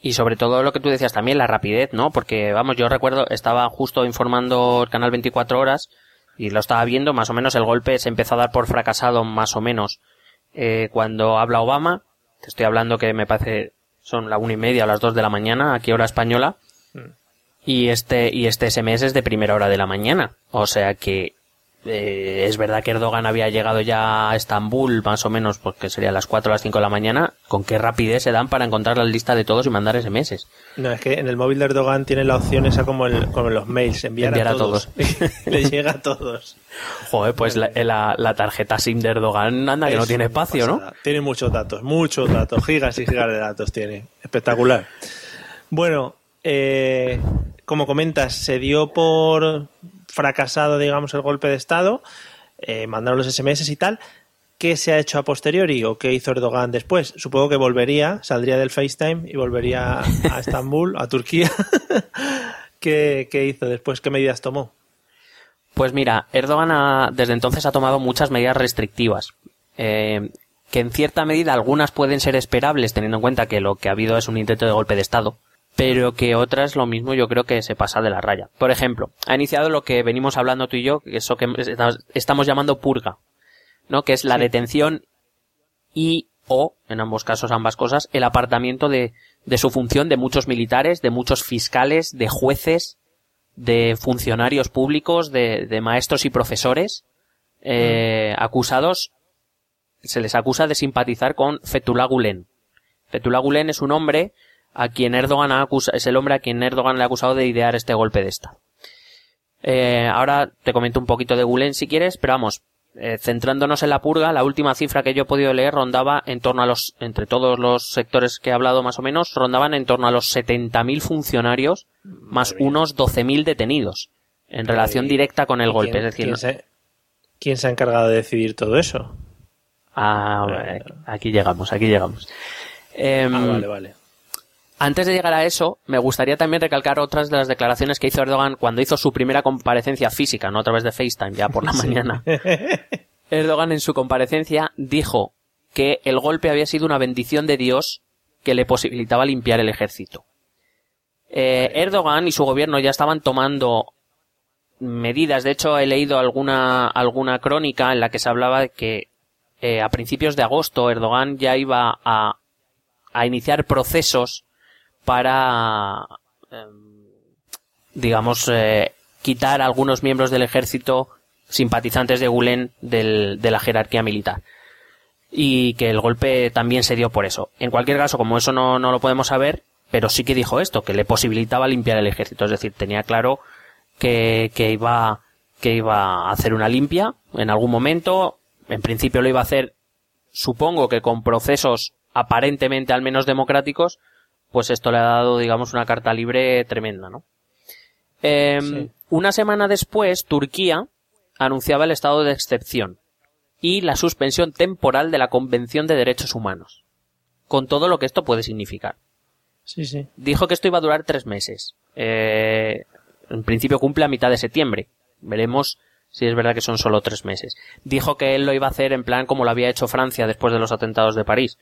Y sobre todo lo que tú decías también, la rapidez, ¿no? Porque, vamos, yo recuerdo, estaba justo informando el canal 24 horas y lo estaba viendo, más o menos el golpe se empezó a dar por fracasado, más o menos, eh, cuando habla Obama. Te estoy hablando que me parece son la una y media o las dos de la mañana, aquí hora española. Mm y este, y este SMS es de primera hora de la mañana. O sea que eh, es verdad que Erdogan había llegado ya a Estambul más o menos porque sería a las 4 o las 5 de la mañana. ¿Con qué rapidez se dan para encontrar la lista de todos y mandar SMS? No, es que en el móvil de Erdogan tiene la opción esa como, el, como los mails, enviar, a todos. Le llega a todos. Joder, pues la, la, tarjeta SIM de Erdogan anda que no tiene espacio, ¿no? Tiene muchos datos, muchos datos, gigas y gigas de datos tiene. Espectacular. Bueno, eh, como comentas, se dio por fracasado, digamos, el golpe de Estado, eh, mandaron los SMS y tal. ¿Qué se ha hecho a posteriori o qué hizo Erdogan después? Supongo que volvería, saldría del FaceTime y volvería a Estambul, a Turquía. ¿Qué, hizo después? ¿Qué medidas tomó? Pues mira, Erdogan desde entonces ha tomado muchas medidas restrictivas. Eh, que en cierta medida algunas pueden ser esperables teniendo en cuenta que lo que ha habido es un intento de golpe de Estado pero que otras lo mismo yo creo que se pasa de la raya. Por ejemplo, ha iniciado lo que venimos hablando tú y yo, eso que estamos llamando purga, ¿no? Que es la detención y o, en ambos casos ambas cosas, el apartamiento de, de su función de muchos militares, de muchos fiscales, de jueces, de funcionarios públicos, de, de maestros y profesores, eh, mm. acusados, se les acusa de simpatizar con Fethullah Gulen. Fethullah Gulen es un hombre a quien Erdogan ha acusado, es el hombre a quien Erdogan le ha acusado de idear este golpe de Estado. Eh, ahora te comento un poquito de Gulen si quieres, pero vamos, eh, centrándonos en la purga, la última cifra que yo he podido leer rondaba en torno a los, entre todos los sectores que he hablado más o menos, rondaban en torno a los 70.000 funcionarios más unos 12.000 detenidos en relación directa con el golpe. es decir, ¿quién se, ¿quién se, ha encargado de decidir todo eso? Ah, aquí llegamos, aquí llegamos. Em, ah, vale, vale. Antes de llegar a eso, me gustaría también recalcar otras de las declaraciones que hizo Erdogan cuando hizo su primera comparecencia física, no a través de FaceTime, ya por la mañana. Erdogan en su comparecencia dijo que el golpe había sido una bendición de Dios que le posibilitaba limpiar el ejército. Eh, Erdogan y su gobierno ya estaban tomando medidas. De hecho, he leído alguna, alguna crónica en la que se hablaba de que eh, a principios de agosto Erdogan ya iba a, a iniciar procesos para, em, digamos, eh, quitar a algunos miembros del ejército simpatizantes de Gulen del- de la jerarquía militar. Y que el golpe también se dio por eso. En cualquier caso, como eso no, no lo podemos saber, pero sí que dijo esto, que le posibilitaba limpiar el ejército. Es decir, tenía claro que, que iba, que iba a hacer una limpia en algún momento. En principio lo iba a hacer, supongo que con procesos aparentemente al menos democráticos, pues esto le ha dado, digamos, una carta libre tremenda, ¿no? Em, Una semana después, Turquía anunciaba el estado de excepción y la suspensión temporal de la Convención de Derechos Humanos, con todo lo que esto puede significar. Sí, sí. Dijo que esto iba a durar tres meses. Eh, en principio cumple a mitad de septiembre. Veremos si es verdad que son solo tres meses. Dijo que él lo iba a hacer en plan como lo había hecho Francia después de los atentados de París.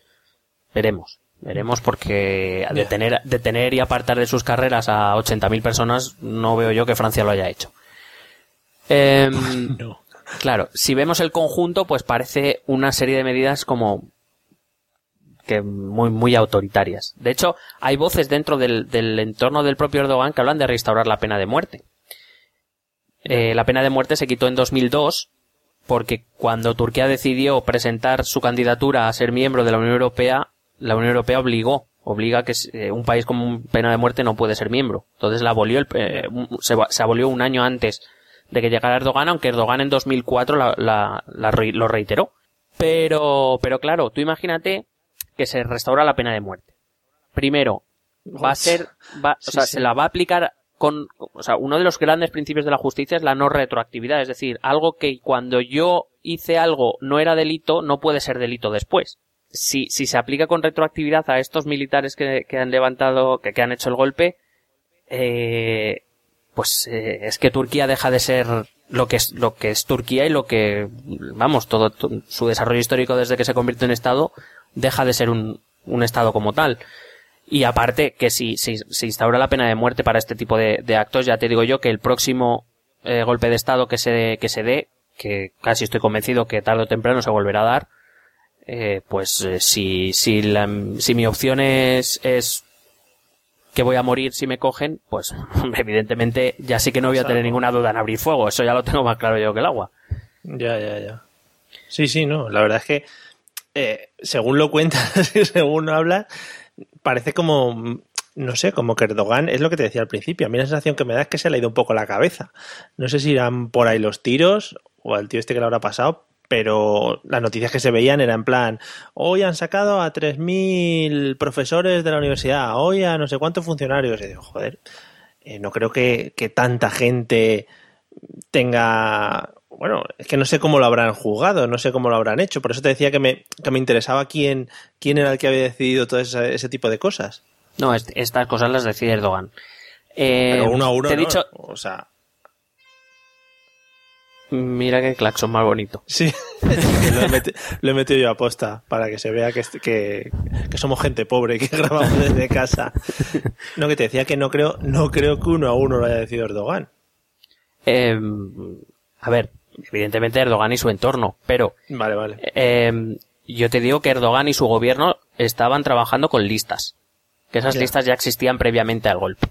Veremos. Veremos porque detener, detener y apartar de sus carreras a 80.000 personas no veo yo que Francia lo haya hecho. Em, Claro, si vemos el conjunto, pues parece una serie de medidas como que muy, muy autoritarias. De hecho, hay voces dentro del, del entorno del propio Erdogan que hablan de restaurar la pena de muerte. Eh, la pena de muerte se quitó en 2002 porque cuando Turquía decidió presentar su candidatura a ser miembro de la Unión Europea, la Unión Europea obligó, obliga que eh, un país con pena de muerte no puede ser miembro. Entonces la abolió, el- eh, se, se abolió un año antes de que llegara Erdogan, aunque Erdogan en 2004 la, la- la lo reiteró. Pero, pero claro, tú imagínate que se restaura la pena de muerte. Primero, va a ser, va, o Sí, sea, sí. se la va a aplicar con, o sea, uno de los grandes principios de la justicia es la no retroactividad, es decir, algo que cuando yo hice algo no era delito, no puede ser delito después. Si, si se aplica con retroactividad a estos militares que, han levantado, que, han hecho el golpe, eh, pues eh, es que Turquía deja de ser lo que es lo que es Turquía y lo que vamos todo, to- su desarrollo histórico desde que se convierte en estado deja de ser un, estado como tal. Y aparte que si si se instaura la pena de muerte para este tipo de, de actos ya te digo yo que el próximo eh, golpe de estado que se que se dé que casi estoy convencido que tarde o temprano se volverá a dar eh, pues eh, si si la, si mi opción es es que voy a morir si me cogen, pues evidentemente ya sí que no voy a tener ninguna duda en abrir fuego. Eso ya lo tengo más claro yo que el agua. Ya, ya, ya. Sí, sí, no. La verdad es que, eh, según lo cuentas y según lo hablas, parece como, no sé, como que Erdogan, es lo que te decía al principio, a mí la sensación que me da es que se le ha ido un poco la cabeza. No sé si irán por ahí los tiros o al tío este que le habrá pasado, pero las noticias que se veían eran en plan, hoy han sacado a 3.000 profesores de la universidad, hoy a no sé cuántos funcionarios. Y digo, joder, eh, no creo que, que tanta gente tenga bueno, es que no sé cómo lo habrán juzgado, no sé cómo lo habrán hecho. Por eso te decía que me, que me interesaba quién, quién era el que había decidido todo ese, ese tipo de cosas. No, est- estas cosas las decide Erdogan. Eh, Pero uno a uno, te he ¿no? dicho, O sea, mira qué claxon más bonito. sí. lo, he meti- lo he metido yo a posta para que se vea que, que, que somos gente pobre y que grabamos desde casa. No, que te decía que no creo, no creo que uno a uno lo haya decidido Erdogan. Eh, a ver, evidentemente Erdogan y su entorno, pero Vale, vale. eh, yo te digo que Erdogan y su gobierno estaban trabajando con listas. Que esas Ya. listas ya existían previamente al golpe.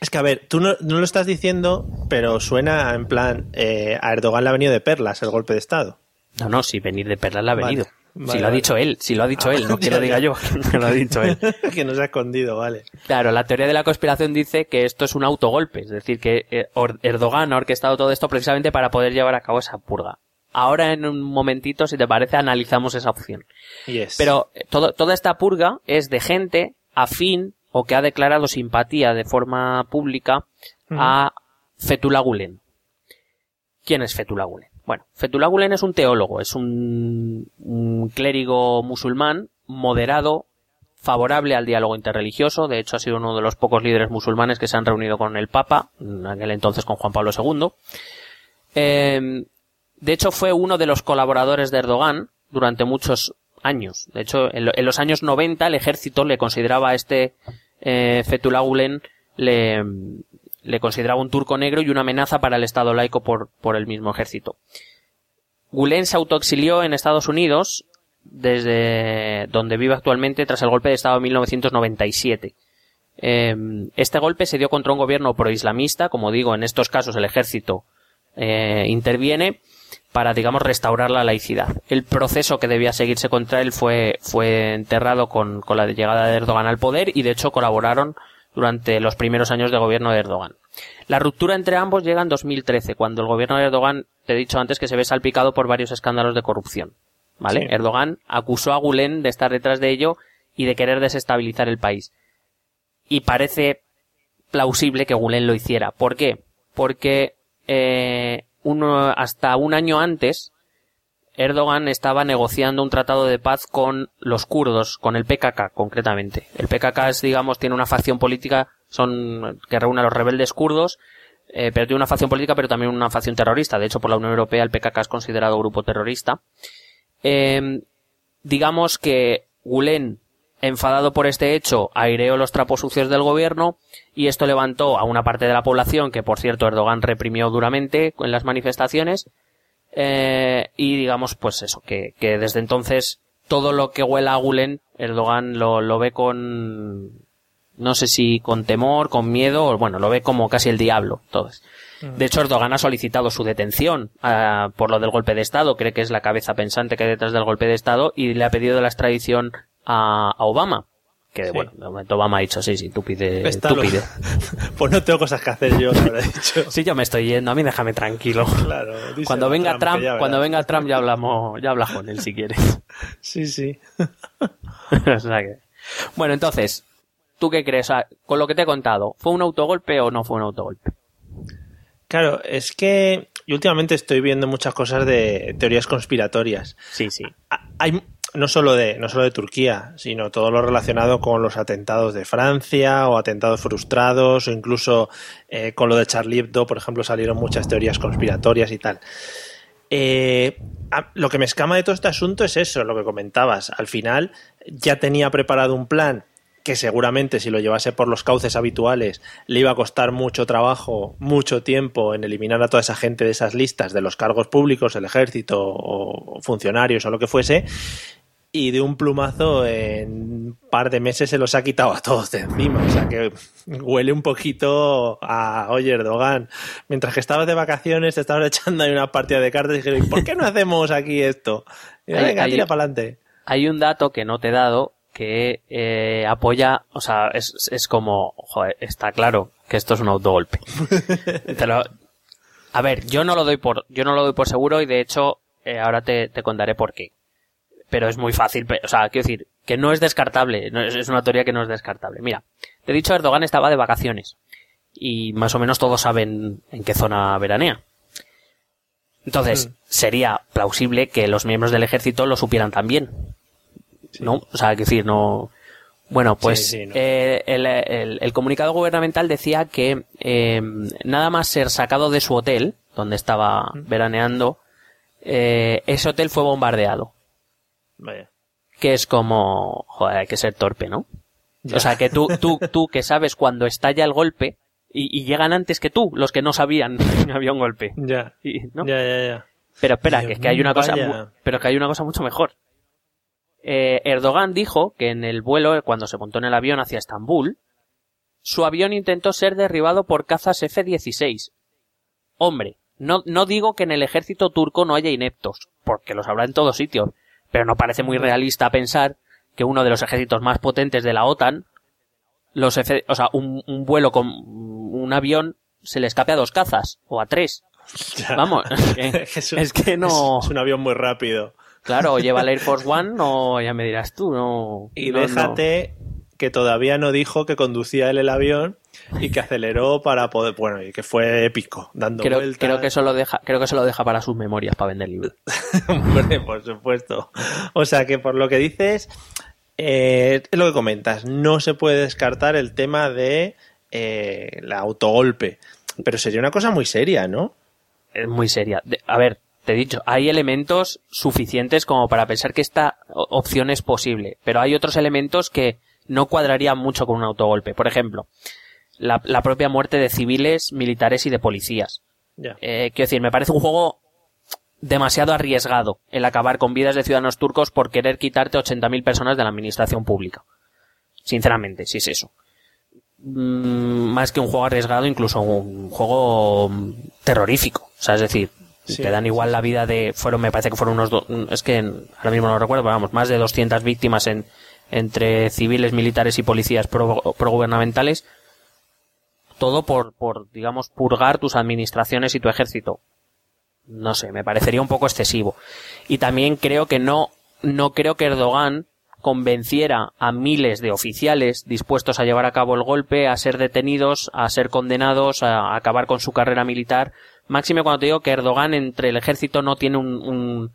Es que, a ver, tú no, no lo estás diciendo, pero suena en plan, eh, a Erdogan le ha venido de perlas el golpe de Estado. No, no, si venir de perlas le ha venido. vale, si lo ha vale. dicho él, si lo ha dicho Ah, él, no que lo diga yo, que lo ha dicho él. que no se ha escondido, vale. Claro, la teoría de la conspiración dice que esto es un autogolpe, es decir, que eh, Erdogan ha orquestado todo esto precisamente para poder llevar a cabo esa purga. Ahora en un momentito, si te parece, analizamos esa opción. Yes. Pero eh, todo, toda esta purga es de gente afín o que ha declarado simpatía de forma pública a Fethullah Gulen. ¿Quién es Fethullah Gulen? Bueno, Fethullah Gulen es un teólogo, es un, un clérigo musulmán moderado, favorable al diálogo interreligioso, de hecho ha sido uno de los pocos líderes musulmanes que se han reunido con el Papa, en aquel entonces con Juan Pablo II. Eh, de hecho fue uno de los colaboradores de Erdogan durante muchos años. De hecho, en, lo- en los años 90 el ejército le consideraba a este eh, Gulen le, le consideraba un turco negro y una amenaza para el Estado laico por, por el mismo ejército. Gulen se autoexilió en Estados Unidos desde donde vive actualmente tras el golpe de Estado de 1997. Em, este golpe se dio contra un gobierno proislamista, como digo, en estos casos el ejército eh, interviene para, digamos, restaurar la laicidad. El proceso que debía seguirse contra él fue, fue enterrado con, con la llegada de Erdogan al poder y, de hecho, colaboraron durante los primeros años de gobierno de Erdogan. La ruptura entre ambos llega en 2013, cuando el gobierno de Erdogan, te he dicho antes, que se ve salpicado por varios escándalos de corrupción. ¿Vale? Sí. Erdogan acusó a Gulen de estar detrás de ello y de querer desestabilizar el país. Y parece plausible que Gulen lo hiciera. ¿Por qué? Porque eh, uno, hasta un año antes, Erdogan estaba negociando un tratado de paz con los kurdos, con el PKK concretamente. El PKK es, digamos, tiene una facción política, son que reúne a los rebeldes kurdos, eh, pero tiene una facción política, pero también una facción terrorista. De hecho, por la Unión Europea el PKK es considerado grupo terrorista. Eh, digamos que Gulen, enfadado por este hecho, aireó los trapos sucios del gobierno y esto levantó a una parte de la población que, por cierto, Erdogan reprimió duramente en las manifestaciones. Eh, y digamos, pues eso, que, que desde entonces todo lo que huela a Gulen, Erdogan lo, lo ve con, no sé si con temor, con miedo, o bueno, lo ve como casi el diablo, todos. De hecho, Erdogan ha solicitado su detención ah, por lo del golpe de Estado, cree que es la cabeza pensante que hay detrás del golpe de Estado, y le ha pedido la extradición a, a Obama. Que Sí. bueno, de momento Obama ha dicho, sí, sí, tú pide, tú pide. pues no tengo cosas que hacer yo, dicho. Sí, yo me estoy yendo, a mí déjame tranquilo. Claro, Cuando venga Trump, ya cuando venga Trump ya hablamos, ya hablas con él si quieres. Sí, sí. O sea que- Bueno, entonces, ¿tú qué crees? O sea, con lo que te he contado, ¿fue un autogolpe o no fue un autogolpe? Claro, es que yo últimamente estoy viendo muchas cosas de teorías conspiratorias. Sí, sí. Hay no solo de no solo de Turquía, sino todo lo relacionado con los atentados de Francia o atentados frustrados o incluso eh, con lo de Charlie Hebdo, por ejemplo, salieron muchas teorías conspiratorias y tal. Eh, lo que me escama de todo este asunto es eso, lo que comentabas. Al final ya tenía preparado un plan que seguramente si lo llevase por los cauces habituales le iba a costar mucho trabajo, mucho tiempo en eliminar a toda esa gente de esas listas de los cargos públicos, el ejército o funcionarios o lo que fuese. Y de un plumazo en un par de meses se los ha quitado a todos de encima. O sea que huele un poquito a, oye, Erdogan, mientras que estabas de vacaciones te estabas echando ahí una partida de cartas y dijeron, ¿y por qué no hacemos aquí esto? Y, Venga, hay- tira para adelante. Hay un dato que no te he dado que eh, apoya, o sea, es, es como, joder, está claro que esto es un autogolpe. A ver, yo no lo doy por, yo no lo doy por seguro y de hecho eh, ahora te, te contaré por qué. Pero es muy fácil, o sea, quiero decir que no es descartable, no es, es una teoría que no es descartable. Mira, te he dicho Erdogan estaba de vacaciones y más o menos todos saben en qué zona veranea. Entonces, sería plausible que los miembros del ejército lo supieran también. ¿No? O sea, quiero decir, no. Bueno, pues Sí, sí, no. eh, el, el- el comunicado gubernamental decía que eh, nada más ser sacado de su hotel, donde estaba veraneando, eh, ese hotel fue bombardeado. Vaya. Que es como, joder, hay que ser torpe, ¿no? O sea, que tú, tú, tú que sabes cuando estalla el golpe y, y llegan antes que tú, los que no sabían que había un golpe. Ya. Y, ¿no? Ya, ya, ya. Pero espera, Dios que es que hay una cosa, pero que hay una cosa mucho mejor. Eh, Erdogan dijo que en el vuelo, cuando se montó en el avión hacia Estambul, su avión intentó ser derribado por cazas F-16. Hombre, no, no digo que en el ejército turco no haya ineptos, porque los habrá en todos sitios, pero no parece muy realista pensar que uno de los ejércitos más potentes de la OTAN, los F, o sea, un, un vuelo con un avión se le escape a dos cazas, o a tres. Ya. Vamos, es que, Es un- es que no. Es, un avión muy rápido. Claro, lleva el Air Force One o ya me dirás tú, no. Y no, déjate que todavía no dijo que conducía él el avión y que aceleró para poder. Bueno, y que fue épico, dando Creo, vueltas. creo que eso lo deja, creo que eso lo deja para sus memorias, para vender libros. Hombre, por supuesto. O sea que por lo que dices, eh, es lo que comentas, no se puede descartar el tema de eh, el autogolpe. Pero sería una cosa muy seria, ¿no? Es muy seria. De- a ver, te he dicho, hay elementos suficientes como para pensar que esta opción es posible, pero hay otros elementos que no cuadrarían mucho con un autogolpe. Por ejemplo, la, la propia muerte de civiles, militares y de policías. Eh, quiero decir, me parece un juego demasiado arriesgado el acabar con vidas de ciudadanos turcos por querer quitarte 80.000 personas de la administración pública. Sinceramente, si es eso. Mm, más que un juego arriesgado, incluso un juego terrorífico. O sea, es decir, te dan igual la vida de, fueron, me parece que fueron unos, es que ahora mismo no lo recuerdo, pero vamos, más de 200 víctimas en, entre civiles, militares y policías progubernamentales. todo por, por, digamos, purgar tus administraciones y tu ejército. No sé, me parecería un poco excesivo. Y también creo que no, no creo que Erdogan convenciera a miles de oficiales dispuestos a llevar a cabo el golpe, a ser detenidos, a ser condenados, a acabar con su carrera militar. Máxime cuando te digo que Erdogan entre el ejército no tiene un, un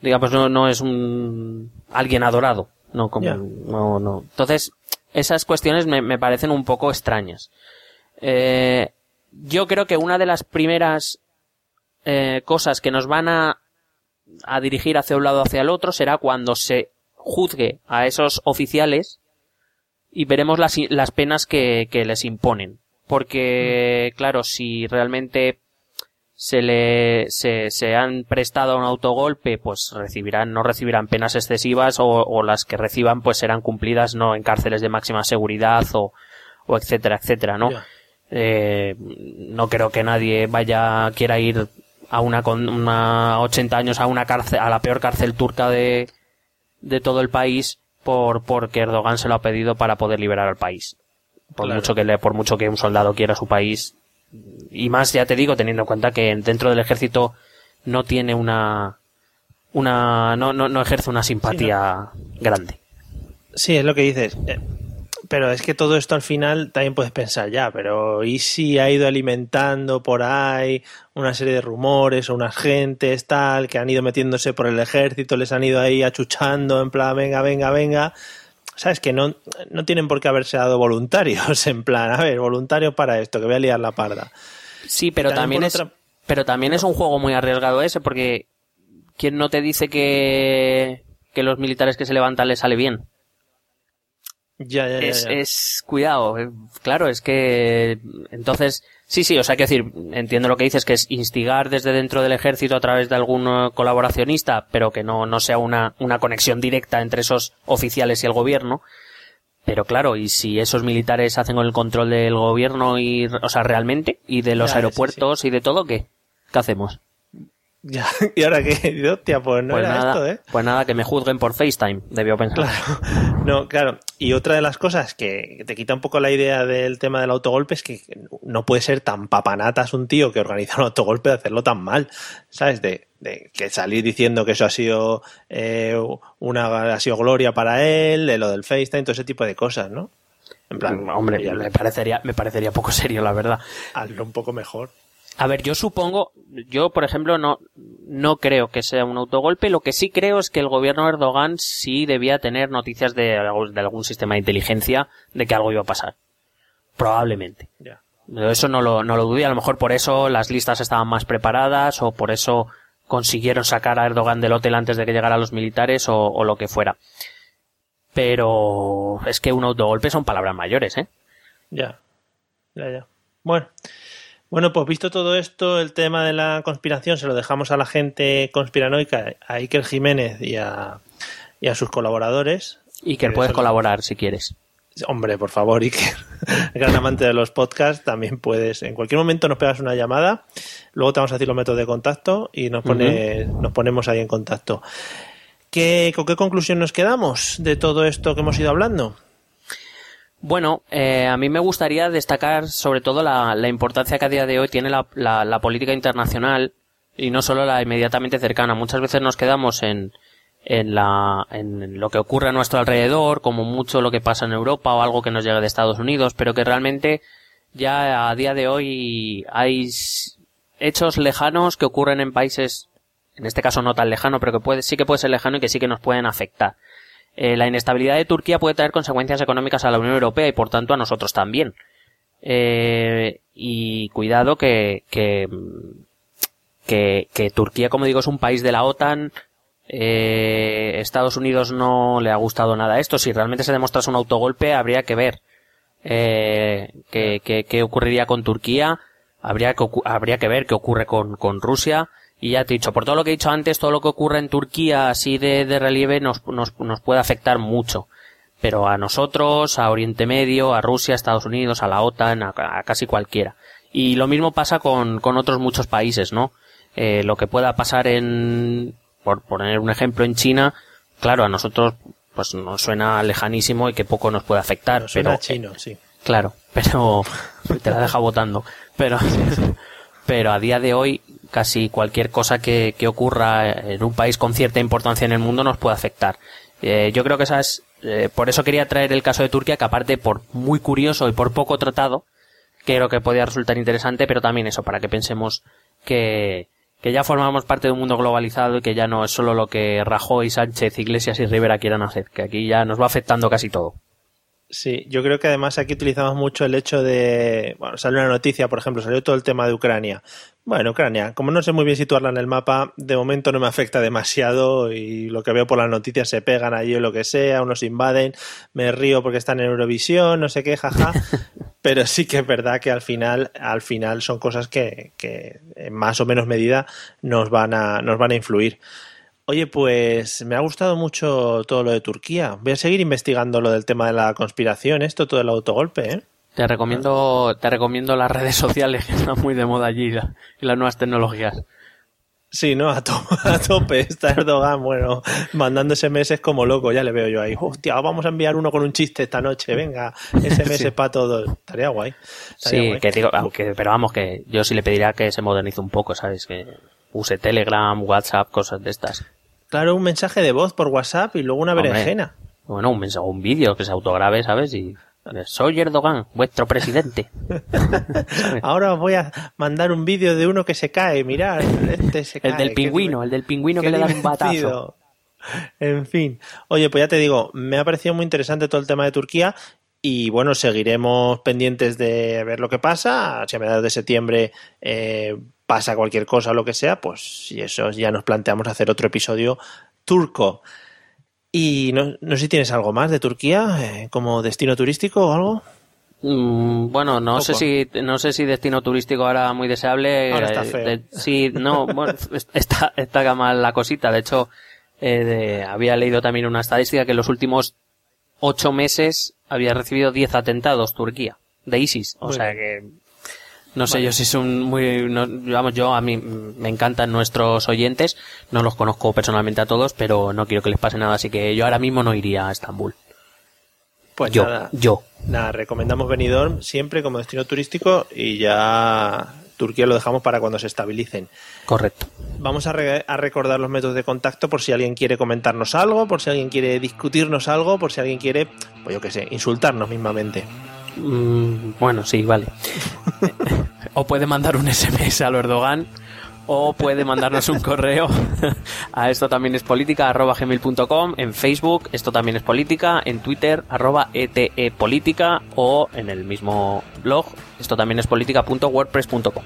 digamos, no, no es un alguien adorado. No, como, no, no. Entonces, esas cuestiones me, me parecen un poco extrañas. Eh, yo creo que una de las primeras eh, cosas que nos van a, a dirigir hacia un lado o hacia el otro será cuando se juzgue a esos oficiales y veremos las, las penas que, que les imponen. Porque, claro, si realmente se le se, se han prestado a un autogolpe, pues recibirán, no recibirán penas excesivas o, o, las que reciban pues serán cumplidas no en cárceles de máxima seguridad o, o etcétera, etcétera, ¿no? Eh, no creo que nadie vaya, quiera ir a una con una 80 años a una cárcel, a la peor cárcel turca de, de todo el país por porque Erdogan se lo ha pedido para poder liberar al país. Por Claro. mucho que le, por mucho que un soldado quiera su país y más ya te digo teniendo en cuenta que dentro del ejército no tiene una una no no, no ejerce una simpatía grande. Sí, es lo que dices. Eh, Pero es que todo esto al final también puedes pensar ya, pero ¿y si ha ido alimentando por ahí una serie de rumores o unas gentes tal que han ido metiéndose por el ejército, les han ido ahí achuchando en plan, venga, venga, venga? ¿Sabes? Que no, no tienen por qué haberse dado voluntarios, en plan, a ver, voluntarios para esto, que voy a liar la parda. Sí, pero También es otra- pero también es un juego muy arriesgado ese porque quién no te dice que que los militares que se levantan les sale bien. Ya, ya, ya, es, ya. es cuidado, eh, claro, es que entonces sí, sí, o sea, quiero decir, entiendo lo que dices que es instigar desde dentro del ejército a través de algún eh, colaboracionista, pero que no no sea una una conexión directa entre esos oficiales y el gobierno. Pero claro, y si esos militares hacen el control del gobierno y, o sea, realmente, y de los Ya, sí, aeropuertos y de todo, ¿qué? ¿Qué hacemos? Ya, ¿Y ahora qué? Hostia, pues no pues era nada, esto, ¿eh? pues nada, que me juzguen por FaceTime, debió pensar. Claro. No, claro. Y otra de las cosas que te quita un poco la idea del tema del autogolpe es que no puede ser tan papanatas un tío que organiza un autogolpe de hacerlo tan mal. ¿Sabes? De, de que salir diciendo que eso ha sido eh, una ha sido gloria para él, de lo del FaceTime, todo ese tipo de cosas, ¿no? En plan, Hombre, me parecería, me parecería poco serio, la verdad. hazlo un poco mejor. A ver, yo supongo, yo por ejemplo no, no creo que sea un autogolpe, lo que sí creo es que el gobierno de Erdogan sí debía tener noticias de, de algún sistema de inteligencia de que algo iba a pasar. Probablemente. Ya. Pero Eso no lo, no lo dudé, a lo mejor por eso las listas estaban más preparadas o por eso consiguieron sacar a Erdogan del hotel antes de que llegaran los militares o, o lo que fuera. Pero es que un autogolpe son palabras mayores, ¿eh? Ya. Ya, ya. Bueno. Bueno, pues visto todo esto, el tema de la conspiración se lo dejamos a la gente conspiranoica, a Iker Jiménez y a, y a sus colaboradores. Y que Pero puedes colaborar si quieres. Hombre, por favor, Iker, gran amante de los podcasts, también puedes. En cualquier momento nos pegas una llamada, luego te vamos a decir los métodos de contacto y nos, pone, nos ponemos ahí en contacto. ¿Qué, ¿Con qué conclusión nos quedamos de todo esto que hemos ido hablando? Bueno, eh, a mí me gustaría destacar sobre todo la, la importancia que a día de hoy tiene la, la- la política internacional y no solo la inmediatamente cercana. Muchas veces nos quedamos en, en, la, en lo que ocurre a nuestro alrededor, como mucho lo que pasa en Europa o algo que nos llega de Estados Unidos, pero que realmente ya a día de hoy hay hechos lejanos que ocurren en países, en este caso no tan lejano, pero que puede, sí que puede ser lejano y que sí que nos pueden afectar. Eh, la inestabilidad de Turquía puede traer consecuencias económicas a la Unión Europea y por tanto a nosotros también. Eh, y cuidado que, que, que, que Turquía, como digo, es un país de la OTAN. Eh, Estados Unidos no le ha gustado nada esto. Si realmente se demostrase un autogolpe, habría que ver eh, qué, qué- qué ocurriría con Turquía. Habría que, habría que ver qué ocurre con, con Rusia Y ya te he dicho, por todo lo que he dicho antes, todo lo que ocurre en Turquía así de, de relieve nos, nos, nos puede afectar mucho. Pero a nosotros, a Oriente Medio, a Rusia, a Estados Unidos, a la OTAN, a, a casi cualquiera. Y lo mismo pasa con, con otros muchos países, ¿no? Eh, lo que pueda pasar en, por poner un ejemplo, en China, claro, a nosotros pues nos suena lejanísimo y que poco nos puede afectar. Nos suena pero, chino, sí. Claro, pero te la deja votando. Pero, pero a día de hoy casi cualquier cosa que, ocurra en un país con cierta importancia en el mundo nos puede afectar. Eh, yo creo que esa es, eh, por eso quería traer el caso de Turquía, que aparte por muy curioso y por poco tratado, creo que podía resultar interesante, pero también eso, para que pensemos que, que ya formamos parte de un mundo globalizado y que ya no es solo lo que Rajoy, Sánchez, Iglesias y Rivera quieran hacer, que aquí ya nos va afectando casi todo. Sí, yo creo que además aquí utilizamos mucho el hecho de, bueno, salió una noticia, por ejemplo, salió todo el tema de Ucrania. Bueno, Ucrania, como no sé muy bien situarla en el mapa, de momento no me afecta demasiado y lo que veo por las noticias se pegan allí o lo que sea, unos invaden, me río porque están en Eurovisión, no sé qué, jaja. Pero sí que es verdad que al final, al final son cosas que, que en más o menos medida nos van a, nos van a influir. Oye, pues me ha gustado mucho todo lo de Turquía. Voy a seguir investigando lo del tema de la conspiración, esto, todo el autogolpe, ¿eh? Te recomiendo, te recomiendo las redes sociales que están muy de moda allí la- y las nuevas tecnologías. Sí, ¿no? A, to- a tope está Erdogan, bueno, mandando SMS como loco, ya le veo yo ahí. Hostia, vamos a enviar uno con un chiste esta noche, venga, SMS Sí. para todos. Estaría guay. estaría Sí, guay. que digo, aunque, pero vamos, que yo sí le pediría que se modernice un poco, ¿sabes? Que use Telegram, WhatsApp, cosas de estas. Claro, un mensaje de voz por WhatsApp y luego una Hombre. berenjena. Bueno, un mensaje, un vídeo que se autograbe, ¿sabes? Y soy Erdogan, vuestro presidente. Ahora os voy a mandar un vídeo de uno que se cae, mirad, este se cae. El del pingüino, el del pingüino que le dan un batazo. En fin. Oye, pues ya te digo, me ha parecido muy interesante todo el tema de Turquía y bueno, seguiremos pendientes de ver lo que pasa. Si a mediados de septiembre eh, pasa cualquier cosa o lo que sea, pues si eso ya nos planteamos hacer otro episodio turco. Y no, no sé si tienes algo más de Turquía eh, como destino turístico o algo. Mm, bueno, no sé si no sé si destino turístico ahora muy deseable. Ahora está eh, feo. de- sí, no, bueno, está está mal la cosita. De hecho, eh, de- había leído también una estadística que en los últimos ocho meses había recibido 10 atentados Turquía de ISIS. O Muy sea bien. que no sé yo si son muy, no- vamos, yo a mí me encantan nuestros oyentes, no los conozco personalmente a todos, pero no quiero que les pase nada, así que yo ahora mismo no iría a Estambul. Pues yo, nada, yo. Nada, recomendamos Benidorm siempre como destino turístico y ya Turquía lo dejamos para cuando se estabilicen. Correcto. Vamos a, re- a recordar los métodos de contacto por si alguien quiere comentarnos algo, por si alguien quiere discutirnos algo, por si alguien quiere, pues yo qué sé, insultarnos mismamente. Mm, bueno, sí, vale. o puede mandar un SMS a lo Erdogan o puede mandarnos un correo a esto también es política arroba gmail.com en Facebook esto también es política en Twitter arroba ETE política o en el mismo blog esto también es política.wordpress.com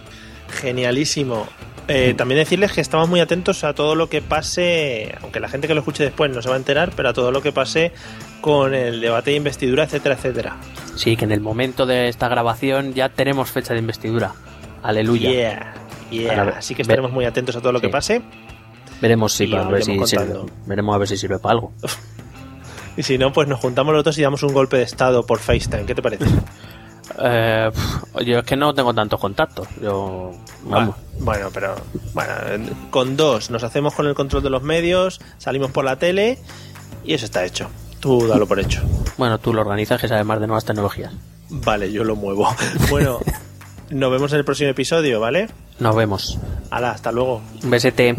Genialísimo. Eh, también decirles que estamos muy atentos a todo lo que pase, aunque la gente que lo escuche después no se va a enterar, pero a todo lo que pase con el debate de investidura, etcétera, etcétera. sí que en el momento de esta grabación ya tenemos fecha de investidura aleluya Yeah, yeah. Así que estaremos muy atentos a todo lo que pase. veremos si ver sirve, veremos a ver si sirve para algo Y si no, pues nos juntamos los dos y damos un golpe de estado por FaceTime. ¿Qué te parece? Eh, yo es que no tengo tantos contactos. Yo, vamos. Bueno, pero bueno, con dos nos hacemos con el control de los medios, salimos por la tele y eso está hecho. Tú dalo por hecho. Bueno, tú lo organizas que sabes más de nuevas tecnologías. Vale, yo lo muevo. Bueno, nos vemos en el próximo episodio, ¿vale? Nos vemos. Hala, hasta luego. Un besete.